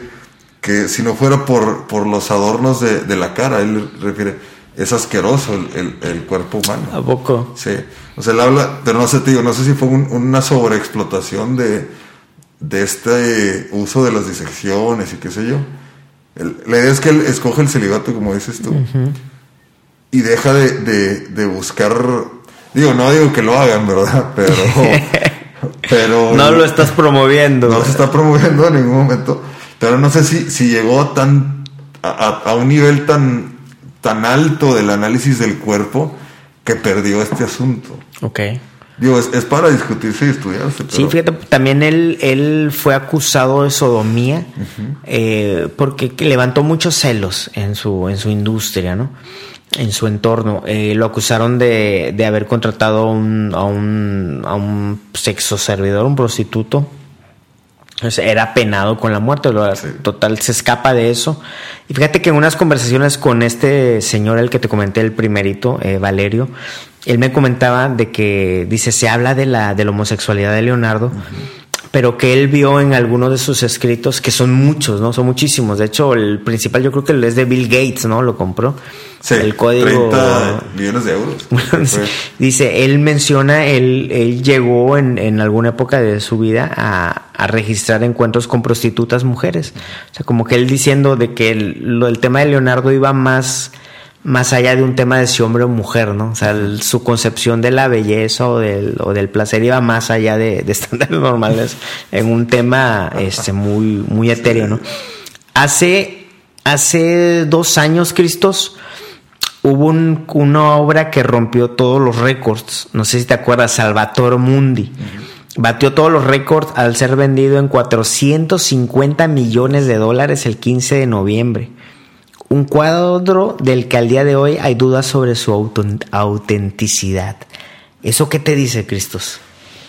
que si no fuera por, por los adornos de, de la cara, él refiere, es asqueroso el, el, el, cuerpo humano. ¿A poco? Sí. O sea, él habla, pero no sé, te digo, no sé si fue un, una sobreexplotación de, de este uso de las disecciones y qué sé yo. el- la idea es que él escoge el celibato, como dices tú, y deja de, de- de buscar, digo, no digo que lo hagan, ¿verdad? Pero, pero No lo estás promoviendo. no se está promoviendo en ningún momento, pero no sé si, si llegó tan a, a- un nivel tan, tan alto del análisis del cuerpo que perdió este asunto. Ok. Digo, es, es para discutirse y estudiarse. Pero Sí, fíjate, también él, él fue acusado de sodomía eh, porque que levantó muchos celos en su, en su industria, ¿no? En su entorno. Eh, lo acusaron de, de haber contratado a un, a un, a un sexo servidor, un prostituto. Entonces, era penado con la muerte. lo- Sí. Total, se escapa de eso. Y fíjate que en unas conversaciones con este señor, el que te comenté, el primerito, eh, Valerio, él me comentaba de que, dice, se habla de la, de la homosexualidad de Leonardo, pero que él vio en algunos de sus escritos, que son muchos, ¿no? Son muchísimos. De hecho, el principal yo creo que es de Bill Gates, ¿no? Lo compró. sí, el código... 30 millones de euros. Dice, él menciona, él, él llegó en, en alguna época de su vida a, a registrar encuentros con prostitutas mujeres. O sea, como que él diciendo de que el, lo, el tema de Leonardo iba más, más allá de un tema de si hombre o mujer, ¿no? O sea, el- su concepción de la belleza o del, o del placer iba más allá de, de estándares normales en un tema este, muy, muy etéreo, ¿no? Hace, hace dos años, Cristos, hubo un- una obra que rompió todos los récords. No sé si te acuerdas, Salvatore Mundi. Batió todos los récords al ser vendido en 450 millones de dólares el 15 de noviembre. Un cuadro del que al día de hoy hay dudas sobre su autenticidad. ¿Eso qué te dice, Cristos?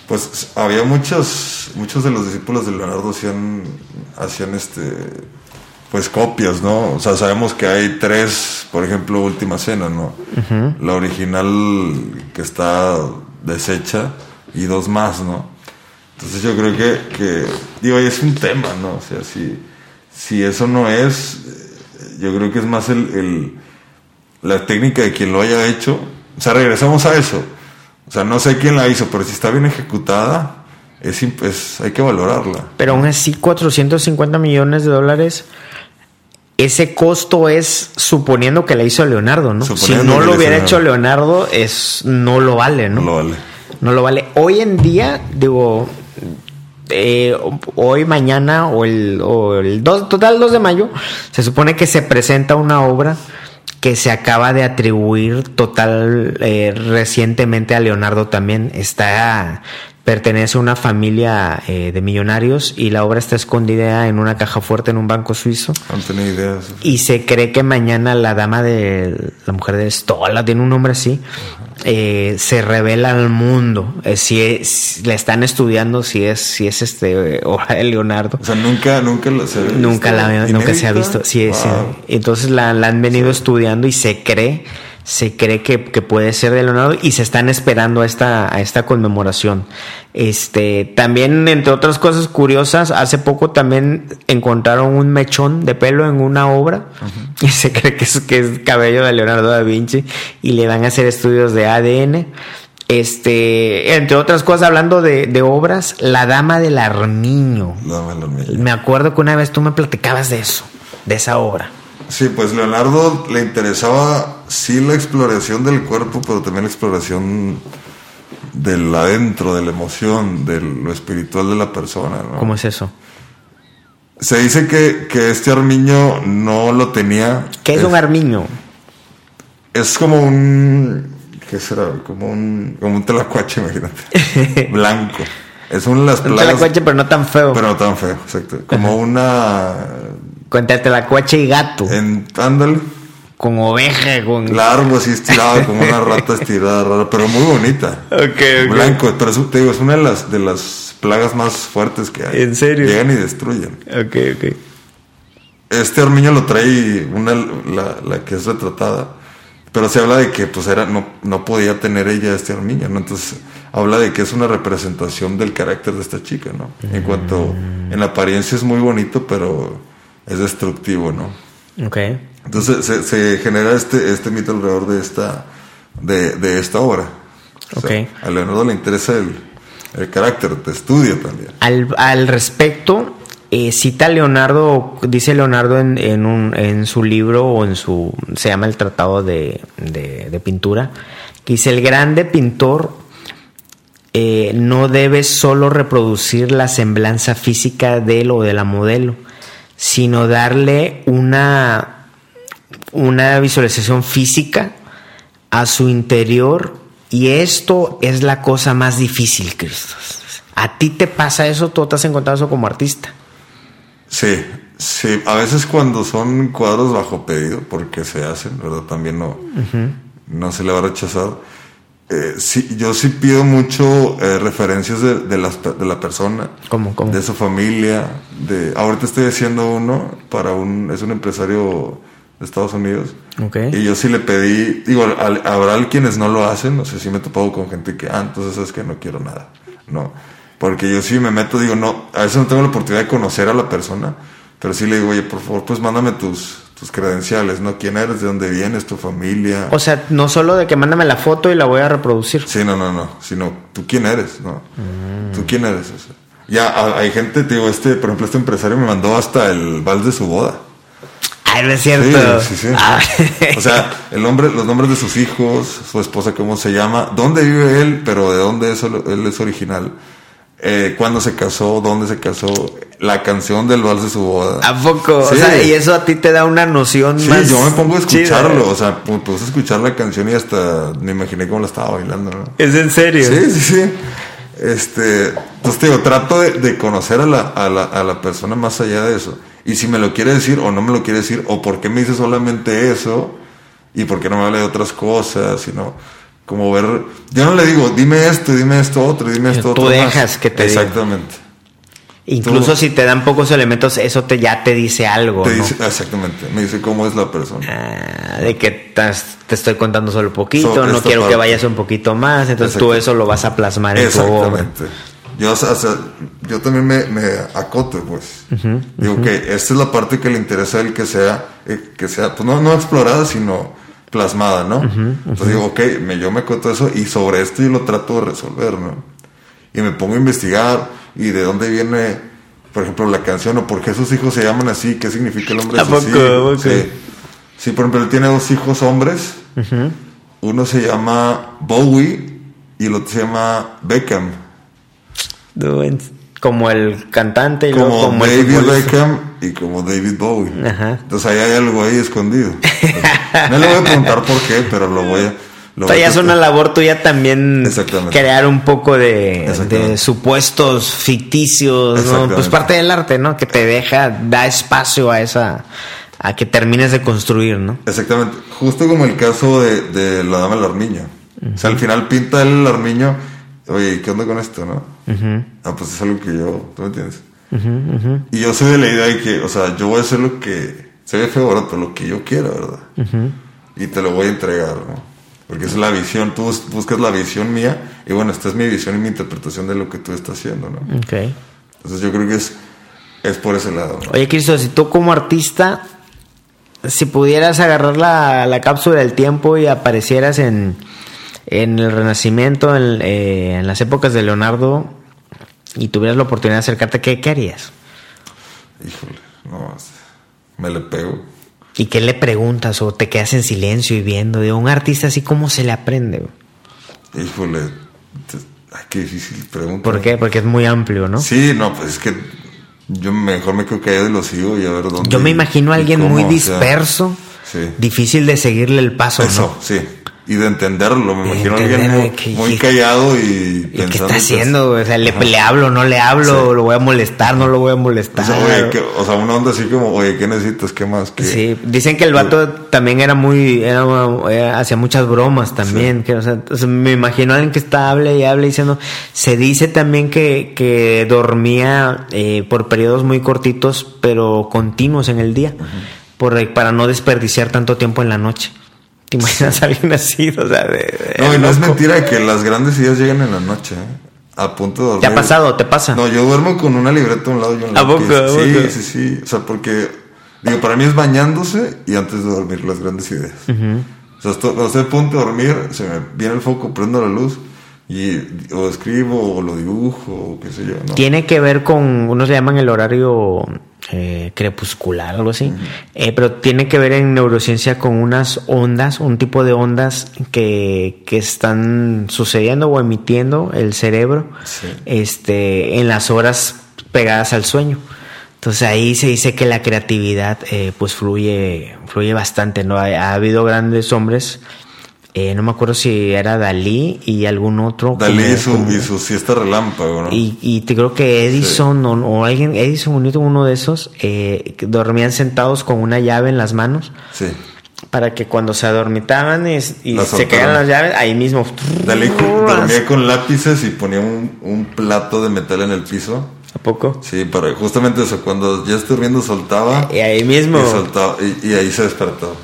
Pues había muchos, muchos de los discípulos de Leonardo hacían, hacían este, pues copias, ¿no? O sea, sabemos que hay tres, por ejemplo, Última Cena, ¿no? La original que está deshecha y dos más, ¿no? Entonces yo creo que, que digo, es un tema, ¿no? O sea, si, si eso no es, yo creo que es más el, el- la técnica de quien lo haya hecho. O sea, regresamos a eso. O sea, no sé quién la hizo, pero si está bien ejecutada, es, es- hay que valorarla. Pero aún así, 450 millones de dólares. Ese costo es suponiendo que la hizo Leonardo, ¿no? Si no lo hubiera hecho Leonardo, es no lo vale, ¿no? No lo vale. No lo vale. Hoy en día, digo, eh, hoy, mañana o el, o el 2, total 2 de mayo, se supone que se presenta una obra que se acaba de atribuir total eh, recientemente a Leonardo también. Está pertenece a una familia eh, de millonarios y la obra está escondida en una caja fuerte en un banco suizo. No tenía ideas. Y se cree que mañana la dama de la mujer de Stola, tiene un nombre así, eh, se revela al mundo. Eh, si, es- la están estudiando si es, si es este obra de Leonardo. O sea, nunca, nunca la, se Nunca, visto. la, nunca se ha visto. Sí, sí. Wow. Entonces la, la han venido estudiando y se cree, se cree que, que puede ser de Leonardo y se están esperando a esta, a esta conmemoración. Este, también, entre otras cosas curiosas, hace poco también encontraron un mechón de pelo en una obra y se cree que es, que es cabello de Leonardo da Vinci y le van a hacer estudios de ADN. Este, entre otras cosas, hablando de, de obras, La Dama del Armiño. Dame la mía. Me acuerdo que una vez tú me platicabas de eso, de esa obra. Sí, pues Leonardo le interesaba sí la exploración del cuerpo, pero también la exploración del adentro, de la emoción, de lo espiritual de la persona. ¿no? ¿Cómo es eso? Se dice que, que este Armiño no lo tenía. ¿Qué es un armiño? Es como un. ¿Qué será? Como un, como un telacuache, imagínate. Blanco. Es de las Un telacuache, pero no tan feo. Pero no tan feo, exacto. Como una. Contra telacuache y gato. En, ándale. Con oveja, con. Largo, así estirado, como una rata estirada, rara, pero muy bonita. Ok, Blanco, pero eso, te digo, es una de las, de las plagas más fuertes que hay. ¿En serio? Llegan y destruyen. Ok, ok. Este armiño lo trae una, la, la que es retratada. Pero se habla de que pues era, no, no podía tener ella este armiño, ¿no? Entonces habla de que es una representación del carácter de esta chica, ¿no? En cuanto, en la apariencia es muy bonito, pero es destructivo, ¿no? Ok. Entonces se, se genera este, este mito alrededor de esta, de, de esta obra. O sea, Ok. a Leonardo le interesa el, el carácter, te estudia también. Al, al respecto, eh, cita Leonardo, dice Leonardo en, en, un, en su libro o en su, se llama el Tratado de, de, de Pintura, que dice el grande pintor eh, no debe solo reproducir la semblanza física de él o de la modelo, sino darle una, una visualización física a su interior y esto es la cosa más difícil, Cristo. ¿A ti te pasa eso? ¿Tú te has encontrado eso como artista? Sí, sí. A veces cuando son cuadros bajo pedido, porque se hacen, ¿verdad? También no, no se le va a rechazar. Eh, sí, yo sí pido mucho eh, referencias de, de, las, de, la persona, ¿Cómo, cómo? de su familia. De, ahorita estoy haciendo uno para un, es un empresario de Estados Unidos. Okay. Y yo sí le pedí, digo, al, habrá quienes no lo hacen, no sé si me he topado con gente que, ah, entonces es que no quiero nada. No, porque yo sí me meto, digo, no, a veces no tengo la oportunidad de conocer a la persona, pero sí le digo, oye, por favor, pues mándame tus, tus credenciales, ¿no? ¿Quién eres? ¿De dónde vienes? ¿Tu familia? O sea, no solo de que mándame la foto y la voy a reproducir. Sí, no, no, no, sino tú quién eres, ¿no? Mm. ¿Tú quién eres? O sea, ya hay gente, te digo, este, por ejemplo, este empresario me mandó hasta el vals de su boda. Ay, no es cierto. Sí, sí, sí. Ah. O sea, el nombre, los nombres de sus hijos, su esposa, cómo se llama, dónde vive él, pero de dónde es, él es original. Eh, cuándo se casó, dónde se casó, la canción del vals de su boda. ¿A poco? Sí. O sea, y eso a ti te da una noción sí, más. yo me pongo a escucharlo, chida. o sea, puse a escuchar la canción y hasta me imaginé cómo la estaba bailando, ¿no? ¿Es en serio? Sí, sí, sí. Este, entonces te digo, trato de, de conocer a la, a, la, a la persona más allá de eso. Y si me lo quiere decir o no me lo quiere decir, o por qué me dice solamente eso, y por qué no me habla de otras cosas, sino como ver, yo no le digo, dime esto, dime esto otro, dime esto Tú otro. dejas más. que te Exactamente. Diga. Incluso Tú, si te dan pocos elementos, eso te ya te dice algo. Te ¿no? dice, exactamente, me dice cómo es la persona. Ah, de que te estoy contando solo poquito, so, no quiero parte. que vayas un poquito más, entonces tú eso lo vas a plasmar en tu obra. Exactamente. Yo, o sea, yo también me, me acoto, pues. Uh -huh, Digo uh -huh. que esta es la parte que le interesa a él que sea, eh, que sea, pues no, no explorada, sino plasmada, ¿no? Uh -huh, Entonces digo, ok, me, yo me acoto eso y sobre esto yo lo trato de resolver, ¿no? Y me pongo a investigar y de dónde viene, por ejemplo, la canción o por qué sus hijos se llaman así, qué significa el sus hijos. Sí. sí, por ejemplo, él tiene dos hijos hombres. Uh -huh. Uno se llama Bowie y el otro se llama Beckham. Como el cantante y como, luego como David el Beckham y como David Bowie. Ajá. Entonces ahí hay algo ahí escondido. no le voy a preguntar por qué, pero lo voy a. Lo voy a es una labor tuya también crear un poco de, de supuestos ficticios, ¿no? pues parte del arte, ¿no? Que te deja, da espacio a esa, a que termines de construir, ¿no? Exactamente. Justo como el caso de, de la dama del armiño. Uh -huh. O sea, al final pinta el armiño oye, ¿qué onda con esto, no? Uh -huh. Ah, pues es algo que yo, ¿tú me entiendes? Uh -huh, uh -huh. Y yo soy de la idea de que, o sea, yo voy a hacer lo que, se ve feo, ¿verdad? Pero lo que yo quiera, ¿verdad? Y te lo voy a entregar, ¿no? Porque es la visión, tú buscas la visión mía, y bueno, esta es mi visión y mi interpretación de lo que tú estás haciendo, ¿no? Ok. Entonces yo creo que es, es por ese lado. ¿no? Oye, Cristo, si tú como artista, si pudieras agarrar la, la cápsula del tiempo y aparecieras en en el Renacimiento, en, eh, en, las épocas de Leonardo, y tuvieras la oportunidad de acercarte, ¿qué, qué harías? Híjole, no, me le pego. ¿Y qué le preguntas o te quedas en silencio y viendo? De un artista así, ¿cómo se le aprende? Híjole, ay, qué difícil pregunta. ¿Por qué? Porque es muy amplio, ¿no? Sí, no, pues es que yo mejor me quedo callado y lo sigo y a ver dónde. Yo me imagino a alguien cómo, muy disperso, o sea, sí. difícil de seguirle el paso. Eso, ¿no? sí y de entenderlo. Me imagino alguien muy, que, muy, callado y ¿Qué está haciendo? O sea, le, le, hablo, no le hablo, sí. lo voy a molestar, no lo voy a molestar. O sea, oye, que, o sea, una onda así como, oye, ¿qué necesitas? ¿Qué más? ¿Qué? Sí, dicen que el vato también era muy, era, era, hacía muchas bromas también. Sí. Que, o sea, o sea, me imagino a alguien que está, hable y hable diciendo, se dice también que, que dormía eh, por periodos muy cortitos, pero continuos en el día, uh -huh. por, para no desperdiciar tanto tiempo en la noche. ¿Te imaginas a alguien así? O sea, de, de no, y no es mentira que las grandes ideas llegan en la noche, ¿eh? A punto de dormir. ¿Te ha pasado? ¿Te pasa? No, yo duermo con una libreta a un lado y un ¿A poco? ¿A sí, poco? sí, sí. O sea, porque, digo, para mí es bañándose y antes de dormir las grandes ideas. Uh -huh. O sea, estoy, estoy a punto de dormir, se me viene el foco, prendo la luz y o escribo o lo dibujo o qué sé yo. ¿no? Tiene que ver con, unos le llaman el horario eh, crepuscular, algo así, eh, pero tiene que ver en neurociencia con unas ondas, un tipo de ondas que, que están sucediendo o emitiendo el cerebro Sí. este, en las horas pegadas al sueño. Entonces ahí se dice que la creatividad eh, pues fluye, fluye bastante, ¿no? Ha, ha habido grandes hombres, eh, no me acuerdo si era Dalí y algún otro. Dalí y su, como- y su siesta relámpago, ¿no? y, y te creo que Edison o, o alguien, Edison uno de esos, eh, dormían sentados con una llave en las manos Sí. para que cuando se adormitaban y, se caían las llaves, ahí mismo. Dalí dormía con lápices y ponía un, un plato de metal en el piso. ¿A poco? Sí, para justamente eso, cuando ya estoy durmiendo soltaba Y ahí mismo. y, soltaba, y, y ahí se despertó.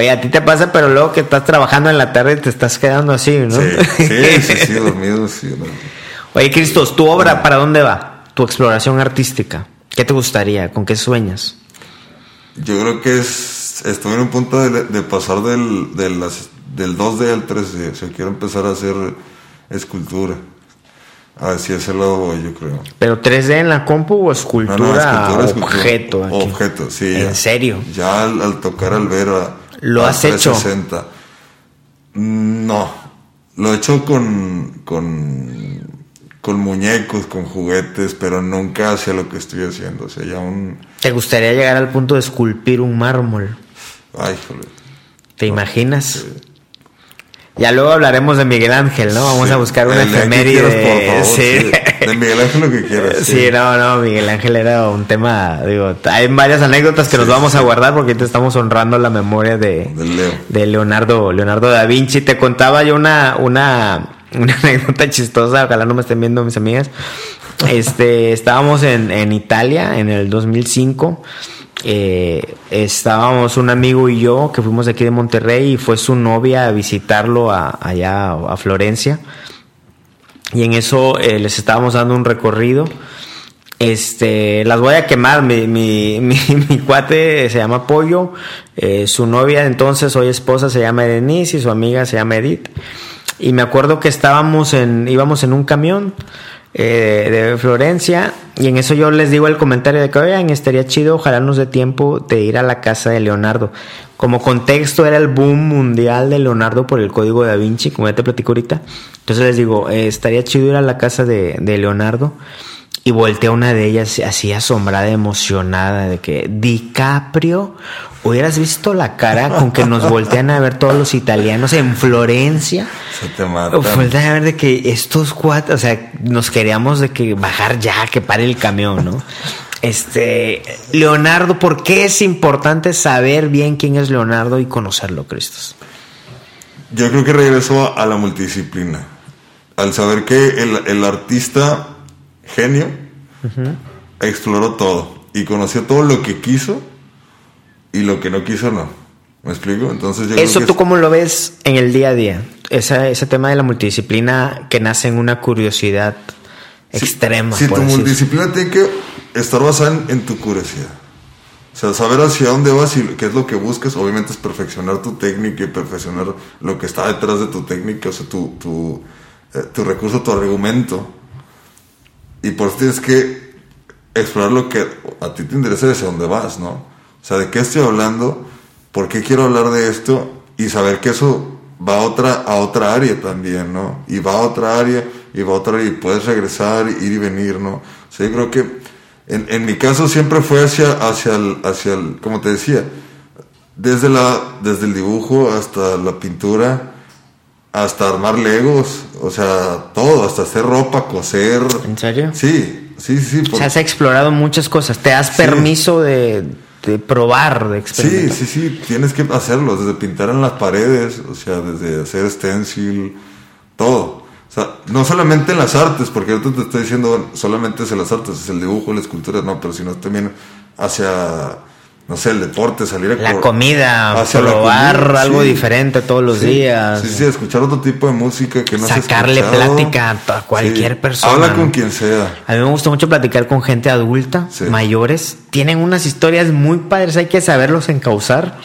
Oye, a ti te pasa, pero luego que estás trabajando en la tarde te estás quedando así, ¿no? Sí, sí, sí, sí, dormido, sí. ¿no? Oye, Cristos, ¿tu obra para dónde va? Tu exploración artística. ¿Qué te gustaría? ¿Con qué sueñas? Yo creo que es, estoy en un punto de, de pasar del, de las, del 2D al 3D, o sea, quiero empezar a hacer escultura. Hacia ese lado voy, yo creo. ¿Pero 3D en la compu o No, escultura, no, escultura, escultura. objeto? aquí? Objeto, sí. ¿En ya. serio? Ya al, al tocar al ver a, ¿Lo has hecho? 360. No, lo he hecho con, con, con muñecos, con juguetes, pero nunca hacia lo que estoy haciendo. O sea, ya un... ¿Te gustaría llegar al punto de esculpir un mármol? Ay, joder. ¿Te imaginas? Ya luego hablaremos de Miguel Ángel, ¿no? Vamos Sí. a buscar una efeméride. quieras, por favor, sí. sí. De Miguel Ángel lo que quieras. Sí, no, no, Miguel Ángel era un tema, digo, hay varias anécdotas que nos vamos a guardar porque te estamos honrando la memoria de, Leo. de Leonardo, Leonardo da Vinci. Te contaba yo una, una, una anécdota chistosa, ojalá no me estén viendo mis amigas. Este, estábamos en, en Italia en el 2005. Eh, estábamos un amigo y yo que fuimos de aquí de Monterrey y fue su novia a visitarlo a- allá a Florencia. Y en eso eh, les estábamos dando un recorrido. Este, las voy a quemar. Mi, mi, mi, cuate se llama Pollo. eh, su novia, entonces, hoy esposa, se llama Denise y su amiga se llama Edith. Y me acuerdo que estábamos en, íbamos en un camión eh, de Florencia. Y en eso yo les digo el comentario de que, oigan, estaría chido, ojalá nos dé tiempo de ir a la casa de Leonardo. Como contexto era el boom mundial de Leonardo por el código da Vinci, como ya te platico ahorita. Entonces les digo, eh, estaría chido ir a la casa de, Leonardo. Y voltea una de ellas así asombrada, emocionada, de que DiCaprio, hubieras visto la cara con que nos voltean a ver todos los italianos en Florencia. Se te matan. Voltean a ver de que estos cuatro, o sea, nos queríamos de que bajar ya, que pare el camión, ¿no? Este, Leonardo, ¿por qué es importante saber bien quién es Leonardo y conocerlo, Cristos? Yo creo que regresó a la multidisciplina. Al saber que el, el artista genio exploró todo y conoció todo lo que quiso y lo que no quiso no. ¿Me explico? Entonces yo Eso creo que tú es- cómo lo ves en el día a día, ese, ese tema de la multidisciplina que nace en una curiosidad si- extrema. Si por tu multidisciplina tiene que estar basada en, en tu curiosidad. O sea, saber hacia dónde vas y qué es lo que buscas, obviamente es perfeccionar tu técnica y perfeccionar lo que está detrás de tu técnica, o sea, tu, tu, eh, tu recurso, tu argumento. Y por eso tienes que explorar lo que a ti te interesa y hacia dónde vas, ¿no? O sea, de qué estoy hablando, por qué quiero hablar de esto y saber que eso va a otra, a otra área también, ¿no? Y va a otra área y va a otra área y puedes regresar, ir y venir, ¿no? O sea, yo creo que en, en mi caso siempre fue hacia, hacia el, hacia el, como te decía, desde, la, desde el dibujo hasta la pintura, hasta armar legos, o sea, todo, hasta hacer ropa, coser. ¿En serio? Sí, sí, sí. O por- sea, has explorado muchas cosas. Te das permiso de, de probar, de Sí, experimentar. sí, sí, tienes que hacerlo, desde pintar en las paredes, o sea, desde hacer stencil, todo. O sea, no solamente en las artes, porque ahorita te estoy diciendo solamente es en las artes, es el dibujo, la escultura, no, pero sino también hacia, no sé, el deporte, salir a La comida, hacia la probar comida, algo sí. diferente todos los Sí, días. Sí, sí, escuchar otro tipo de música que no Sacarle plática a- cualquier Sí, persona, Habla ¿no? con quien sea. A mí me gusta mucho platicar con gente adulta, mayores. Tienen unas historias muy padres, hay que saberlos encauzar.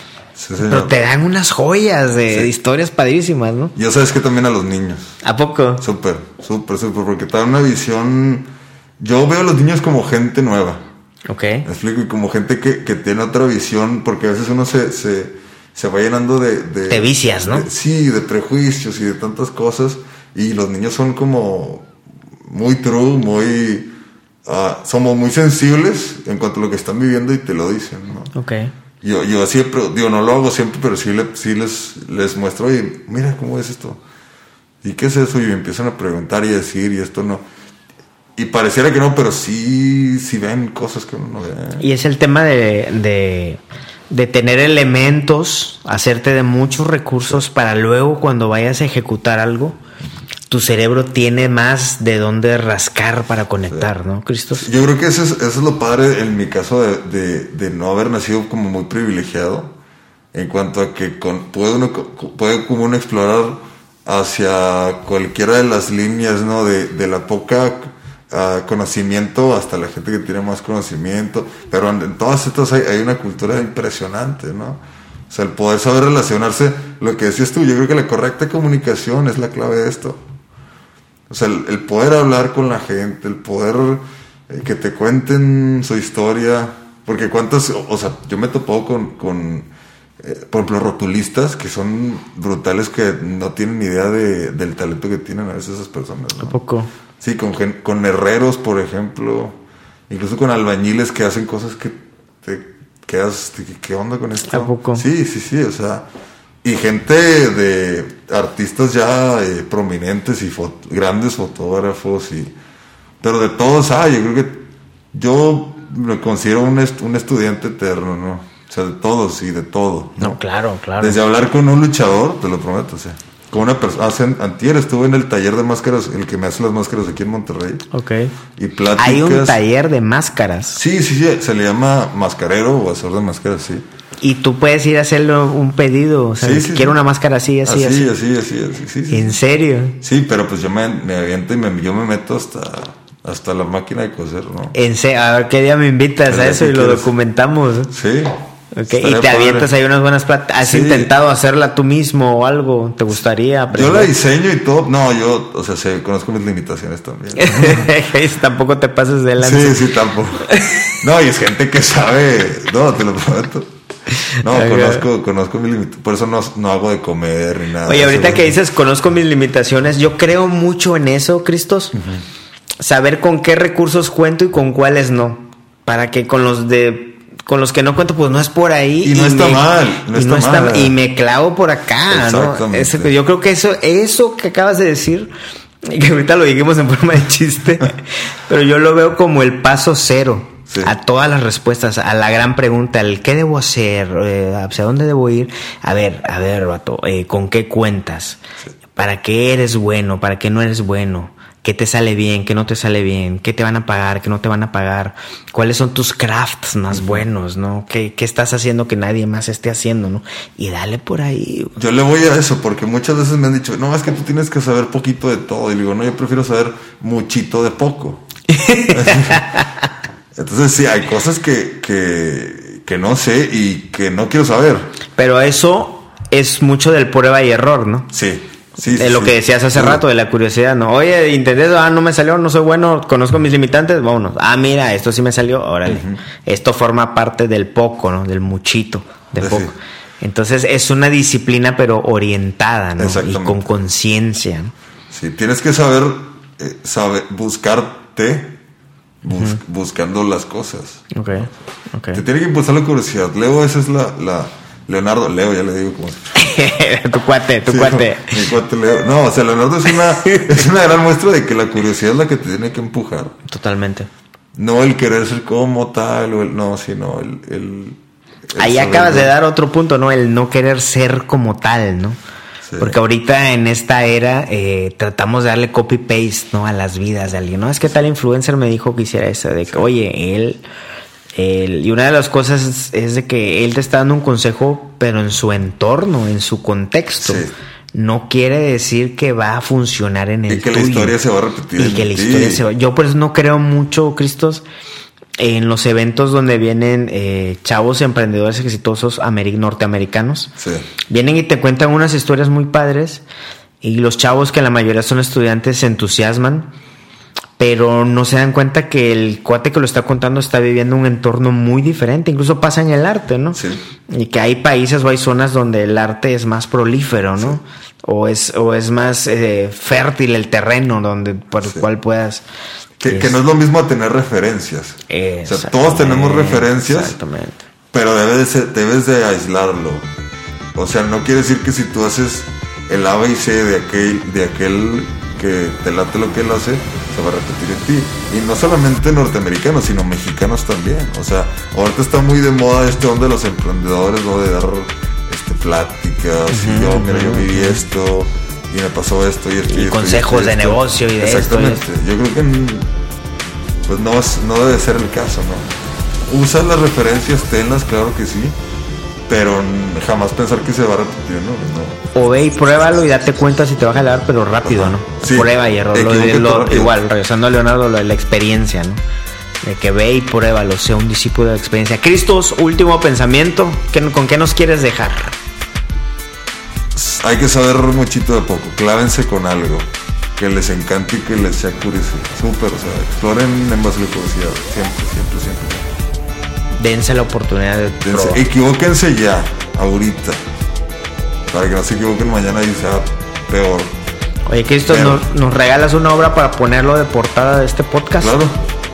Pero te dan unas joyas de, historias padrísimas, ¿no? Yo sabes que también a los niños. ¿A poco? Súper, súper, súper, porque te da una visión... Yo veo a los niños como gente nueva. Ok. Me explico, y como gente que, que tiene otra visión, porque a veces uno se, se, se va llenando de, de... Te vicias, ¿no? de- sí, de prejuicios y de tantas cosas. Y los niños son como muy true, muy... ah, somos muy sensibles en cuanto a lo que están viviendo y te lo dicen, ¿no? Ok. Yo, yo siempre, digo, no lo hago siempre, pero sí, le- sí les, les muestro, oye, mira cómo es esto. ¿Y qué es eso? Y me empiezan a preguntar y a decir, y esto no. Y pareciera que no, pero sí, sí ven cosas que uno no ve. Y es el tema de, de, de tener elementos, hacerte de muchos recursos para luego cuando vayas a ejecutar algo, tu cerebro tiene más de dónde rascar para conectar, ¿no, Cristos? Yo creo que eso es, eso es lo padre en mi caso de, de- de no haber nacido como muy privilegiado. En cuanto a que con, puede, uno, puede como uno explorar hacia cualquiera de las líneas, ¿no? De, de la poca ah, conocimiento hasta la gente que tiene más conocimiento. Pero en, todas estas hay, hay una cultura impresionante, ¿no? O sea, el poder saber relacionarse, lo que decías tú, yo creo que la correcta comunicación es la clave de esto. O sea, el, poder hablar con la gente, el poder eh, que te cuenten su historia. Porque cuántas, o, sea, yo me topo con, con eh, por ejemplo, rotulistas que son brutales que no tienen ni idea de, del talento que tienen a veces esas personas. ¿no? Sí, con, con herreros, por ejemplo, incluso con albañiles que hacen cosas que te quedas, ¿qué, qué onda con esto? ¿A poco? Sí, sí, sí, o sea, y gente de artistas ya eh, prominentes y fo- grandes fotógrafos, y pero de todos hay, yo creo que yo me considero un, est- un estudiante eterno, ¿no? O sea, de todos y de todo. No, claro, claro. Desde hablar con un luchador, te lo prometo, o sea, con una persona, hace antier estuve en el taller de máscaras, el que me hace las máscaras aquí en Monterrey, Ok. y pláticas. Hay un taller de máscaras Sí, sí, sí, se le llama mascarero o hacedor de máscaras, sí. y tú puedes ir a hacerle un pedido. O sea, Sí, sí, quiero sí. una máscara así, así, así, así. así, así, así, sí, sí. ¿En serio? Sí, pero pues yo me, me aviento y me, yo me meto hasta, hasta la máquina de coser, ¿no? En se- a ver qué día me invitas a eso y lo documentamos. Sí. Y te padre. avientas ahí unas buenas pláticas. ¿Has Sí. intentado hacerla tú mismo o algo? ¿Te gustaría Yo aprender? la diseño y todo. No, yo, o sea, sé, conozco mis limitaciones también. Tampoco te pases de lanza. Sí, sí, tampoco. No, y es gente que sabe. No, te lo prometo. No, conozco, conozco mi limitación. Por eso no, no hago de comer ni nada. Oye, ahorita que dices conozco mis limitaciones, yo creo mucho en eso, Cristos. Saber con qué recursos cuento y con cuáles no. Para que con los de con los que no cuento, pues no es por ahí. Y no está mal, no y, está mal. y me clavo por acá, ¿no? Eso- yo creo que eso, eso que acabas de decir, y que ahorita lo dijimos en forma de chiste, pero yo lo veo como el paso cero. Sí. A todas las respuestas, a la gran pregunta, el qué debo hacer, Eh, hacia dónde debo ir. A ver, a ver, vato, eh, ¿con qué cuentas? ¿Para qué eres bueno? ¿Para qué no eres bueno? ¿Qué te sale bien? ¿Qué no te sale bien? ¿Qué te van a pagar? ¿Qué no te van a pagar? ¿Cuáles son tus crafts más buenos? ¿No? ¿Qué, qué estás haciendo que nadie más esté haciendo? ¿No? Y dale por ahí. Yo le voy a eso porque muchas veces me han dicho, no, es que tú tienes que saber poquito de todo. Y digo, no, yo prefiero saber muchito de poco. Entonces, sí, hay cosas que, que, que no sé y que no quiero saber. Pero eso es mucho del prueba y error, ¿no? Sí, sí. de sí, lo sí. que decías hace rato, de la curiosidad, ¿no? Oye, intenté, ah, no me salió, no soy bueno, conozco mis limitantes, vámonos. Ah, mira, esto sí me salió, órale. Esto forma parte del poco, ¿no? Del muchito, de Sí. poco. Entonces es una disciplina, pero orientada, ¿no? Y con conciencia. ¿no? Sí, tienes que saber, eh, saber buscarte bus- buscando las cosas. Ok, ok. Te tiene que impulsar la curiosidad. Leo, esa es la, la Leonardo, Leo, ya le digo como si- tu cuate, tu Sí, cuate. Mi cuate Leo. No, o sea, Leonardo es una, es una gran muestra de que la curiosidad es la que te tiene que empujar. Totalmente. No el querer ser como tal, o el, no, sino el... el, el Ahí acabas de dar otro punto, ¿no? El no querer ser como tal, ¿no? Sí. Porque ahorita en esta era eh, tratamos de darle copy-paste, ¿no? A las vidas de alguien, ¿no? Es que tal influencer me dijo que hiciera eso, de que, oye, él, él... Y una de las cosas es, es de que él te está dando un consejo, pero en su entorno, en su contexto. Sí. No quiere decir que va a funcionar en el Y que la historia se va a repetir Y que la historia se va... Yo por eso no creo mucho, Cristos, en los eventos donde vienen eh, chavos emprendedores exitosos norteamericanos. Sí. Vienen y te cuentan unas historias muy padres y los chavos que la mayoría son estudiantes se entusiasman, pero no se dan cuenta que el cuate que lo está contando está viviendo un entorno muy diferente, incluso pasa en el arte, ¿no? Sí. Y que hay países o hay zonas donde el arte es más prolífero, ¿no? O es, o es más eh, fértil el terreno donde por el cual puedas que, que, no es lo mismo tener referencias. O sea, todos tenemos referencias, Exactamente. pero debes de, debes de aislarlo. O sea, no quiere decir que si tú haces el A, B y C de aquel, de aquel que te late lo que él hace, se va a repetir en ti. Y no solamente norteamericanos, sino mexicanos también. O sea, ahorita está muy de moda este donde los emprendedores, ¿no? De dar este, pláticas, y yo, mira, yo viví esto, y me pasó esto y esto. Y, y consejos esto, y de negocio y de Exactamente. esto. Yo creo que pues no, es, no debe ser el caso, ¿no? Usa las referencias, tenlas, claro que sí, pero jamás pensar que se va a repetir, ¿no? no. O ve y pruébalo y date cuenta si te va a jalar, pero rápido, Ajá. ¿no? Sí. Prueba y error. Lo- lo- igual, regresando a Leonardo, lo de la experiencia, ¿no? De que ve y pruébalo, sea un discípulo de la experiencia. Cristos, último pensamiento, ¿qué- ¿con qué nos quieres dejar? Hay que saber muchito de poco, clávense con algo que les encante y que les sea curioso. Súper, o sea, exploren en base a la curiosidad, siempre, siempre, siempre. Dense la oportunidad de Dense- equivóquense ya, ahorita, para que no se equivoquen mañana y sea peor. Oye, Cristos, Pero- ¿nos, nos regalas una obra para ponerlo de portada de este podcast? Claro,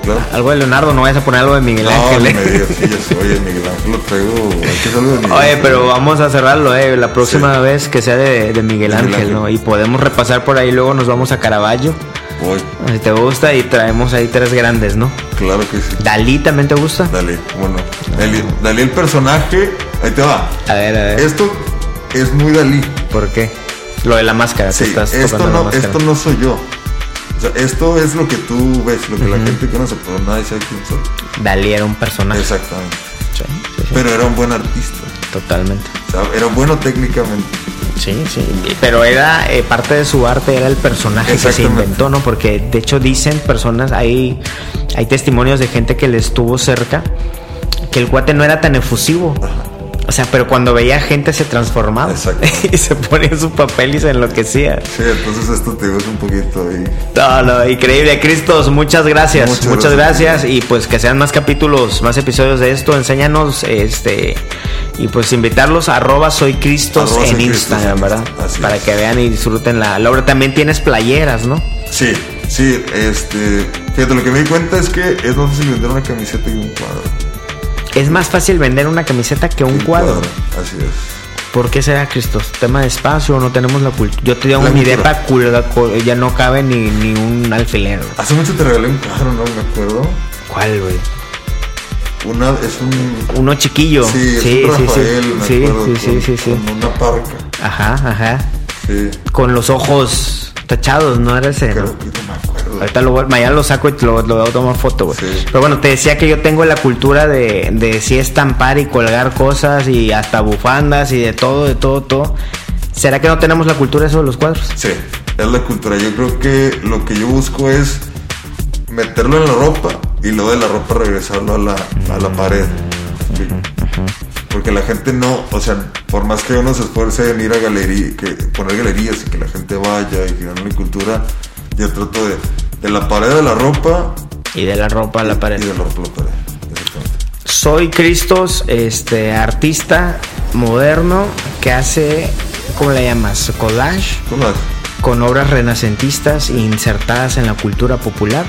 claro. Algo de Leonardo, no vayas a poner algo de Miguel Ángel. no ¿eh? me digas, sí, Miguel Ángel lo traigo, hay que de Oye, pero vamos a cerrarlo, eh, la próxima Sí. vez que sea de, de Miguel Miguel Ángel, Ángel. ¿no? Y podemos repasar por ahí, luego nos vamos a Caravaggio, Voy, si te gusta, y traemos ahí tres grandes, ¿no? claro que sí. Dalí también te gusta. Dale, bueno, Dalí, Dalí el personaje, ahí te va. A ver, a ver, Esto es muy Dalí. ¿por qué? Lo de la máscara, Sí, estás esto no, máscara. esto no soy yo. O sea, esto es lo que tú ves, lo que la gente conoce, pero nadie sabe quién soy. Dalí era un personaje. Exactamente. Sí, sí, sí, Pero era un buen artista. Totalmente. O sea, era bueno técnicamente. Sí, sí, pero era eh, parte de su arte era el personaje que se inventó, ¿no? Porque de hecho dicen personas, hay, hay testimonios de gente que le estuvo cerca, que el cuate no era tan efusivo. O sea, pero cuando veía gente se transformaba Exactamente. y se ponía su papel y se enloquecía. Sí, entonces esto te es un poquito ahí. No, no, increíble, Cristos, muchas gracias, muchas, Muchas gracias. gracias. y pues que sean más capítulos, más episodios de esto, enséñanos, este, y pues invitarlos a arroba soy Cristos Arroba en soy Instagram, ¿verdad? Así Para es. que vean y disfruten la, la obra. También tienes playeras, ¿no? Sí, sí, este. Fíjate, lo que me di cuenta es que es más fácil vender una camiseta y un cuadro. Es más fácil vender una camiseta que un Un cuadro. Así es. ¿Por qué será, Cristos? ¿Tema de espacio? ¿No tenemos la cultura? Yo te digo, mi depa ya no cabe ni, ni un alfiler. güey. Hace mucho te regalé un cuadro, no me acuerdo. ¿Cuál, güey? Una, es un. Uno chiquillo. Sí, es sí, un sí, Rafael, sí. me Sí, acuerdo, sí, sí, con- sí, sí. Con una parca. Ajá, ajá. Sí. Con los ojos tachados, ¿no era ese? Creo no? que no me acuerdo. Ahorita lo mañana lo saco y te lo, lo voy a tomar foto, güey. Sí. Pero bueno, te decía que yo tengo la cultura de, de sí estampar y colgar cosas y hasta bufandas y de todo, de todo, todo. ¿Será que no tenemos la cultura de eso de los cuadros? Sí, es la cultura. Yo creo que lo que yo busco es meterlo en la ropa y luego de la ropa regresarlo a la, a la pared. Sí. Porque la gente no, o sea, por más que uno se esfuerce en ir a galería, que poner galerías y que la gente vaya y generar una cultura, yo trato de, de la pared a la ropa Y de la ropa a la pared. y de la ropa a la pared. Exactamente. Soy Cristos, este artista moderno que hace, ¿cómo le llamas? Collage ¿Cómo las? Con obras renacentistas insertadas en la cultura popular.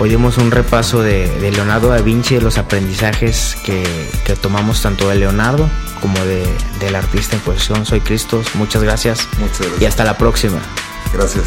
Hoy dimos un repaso de, de Leonardo da Vinci, de los aprendizajes que, que tomamos tanto de Leonardo como de, del artista en cuestión. Soy Cristos, muchas gracias Muchas gracias. y hasta la próxima. Gracias.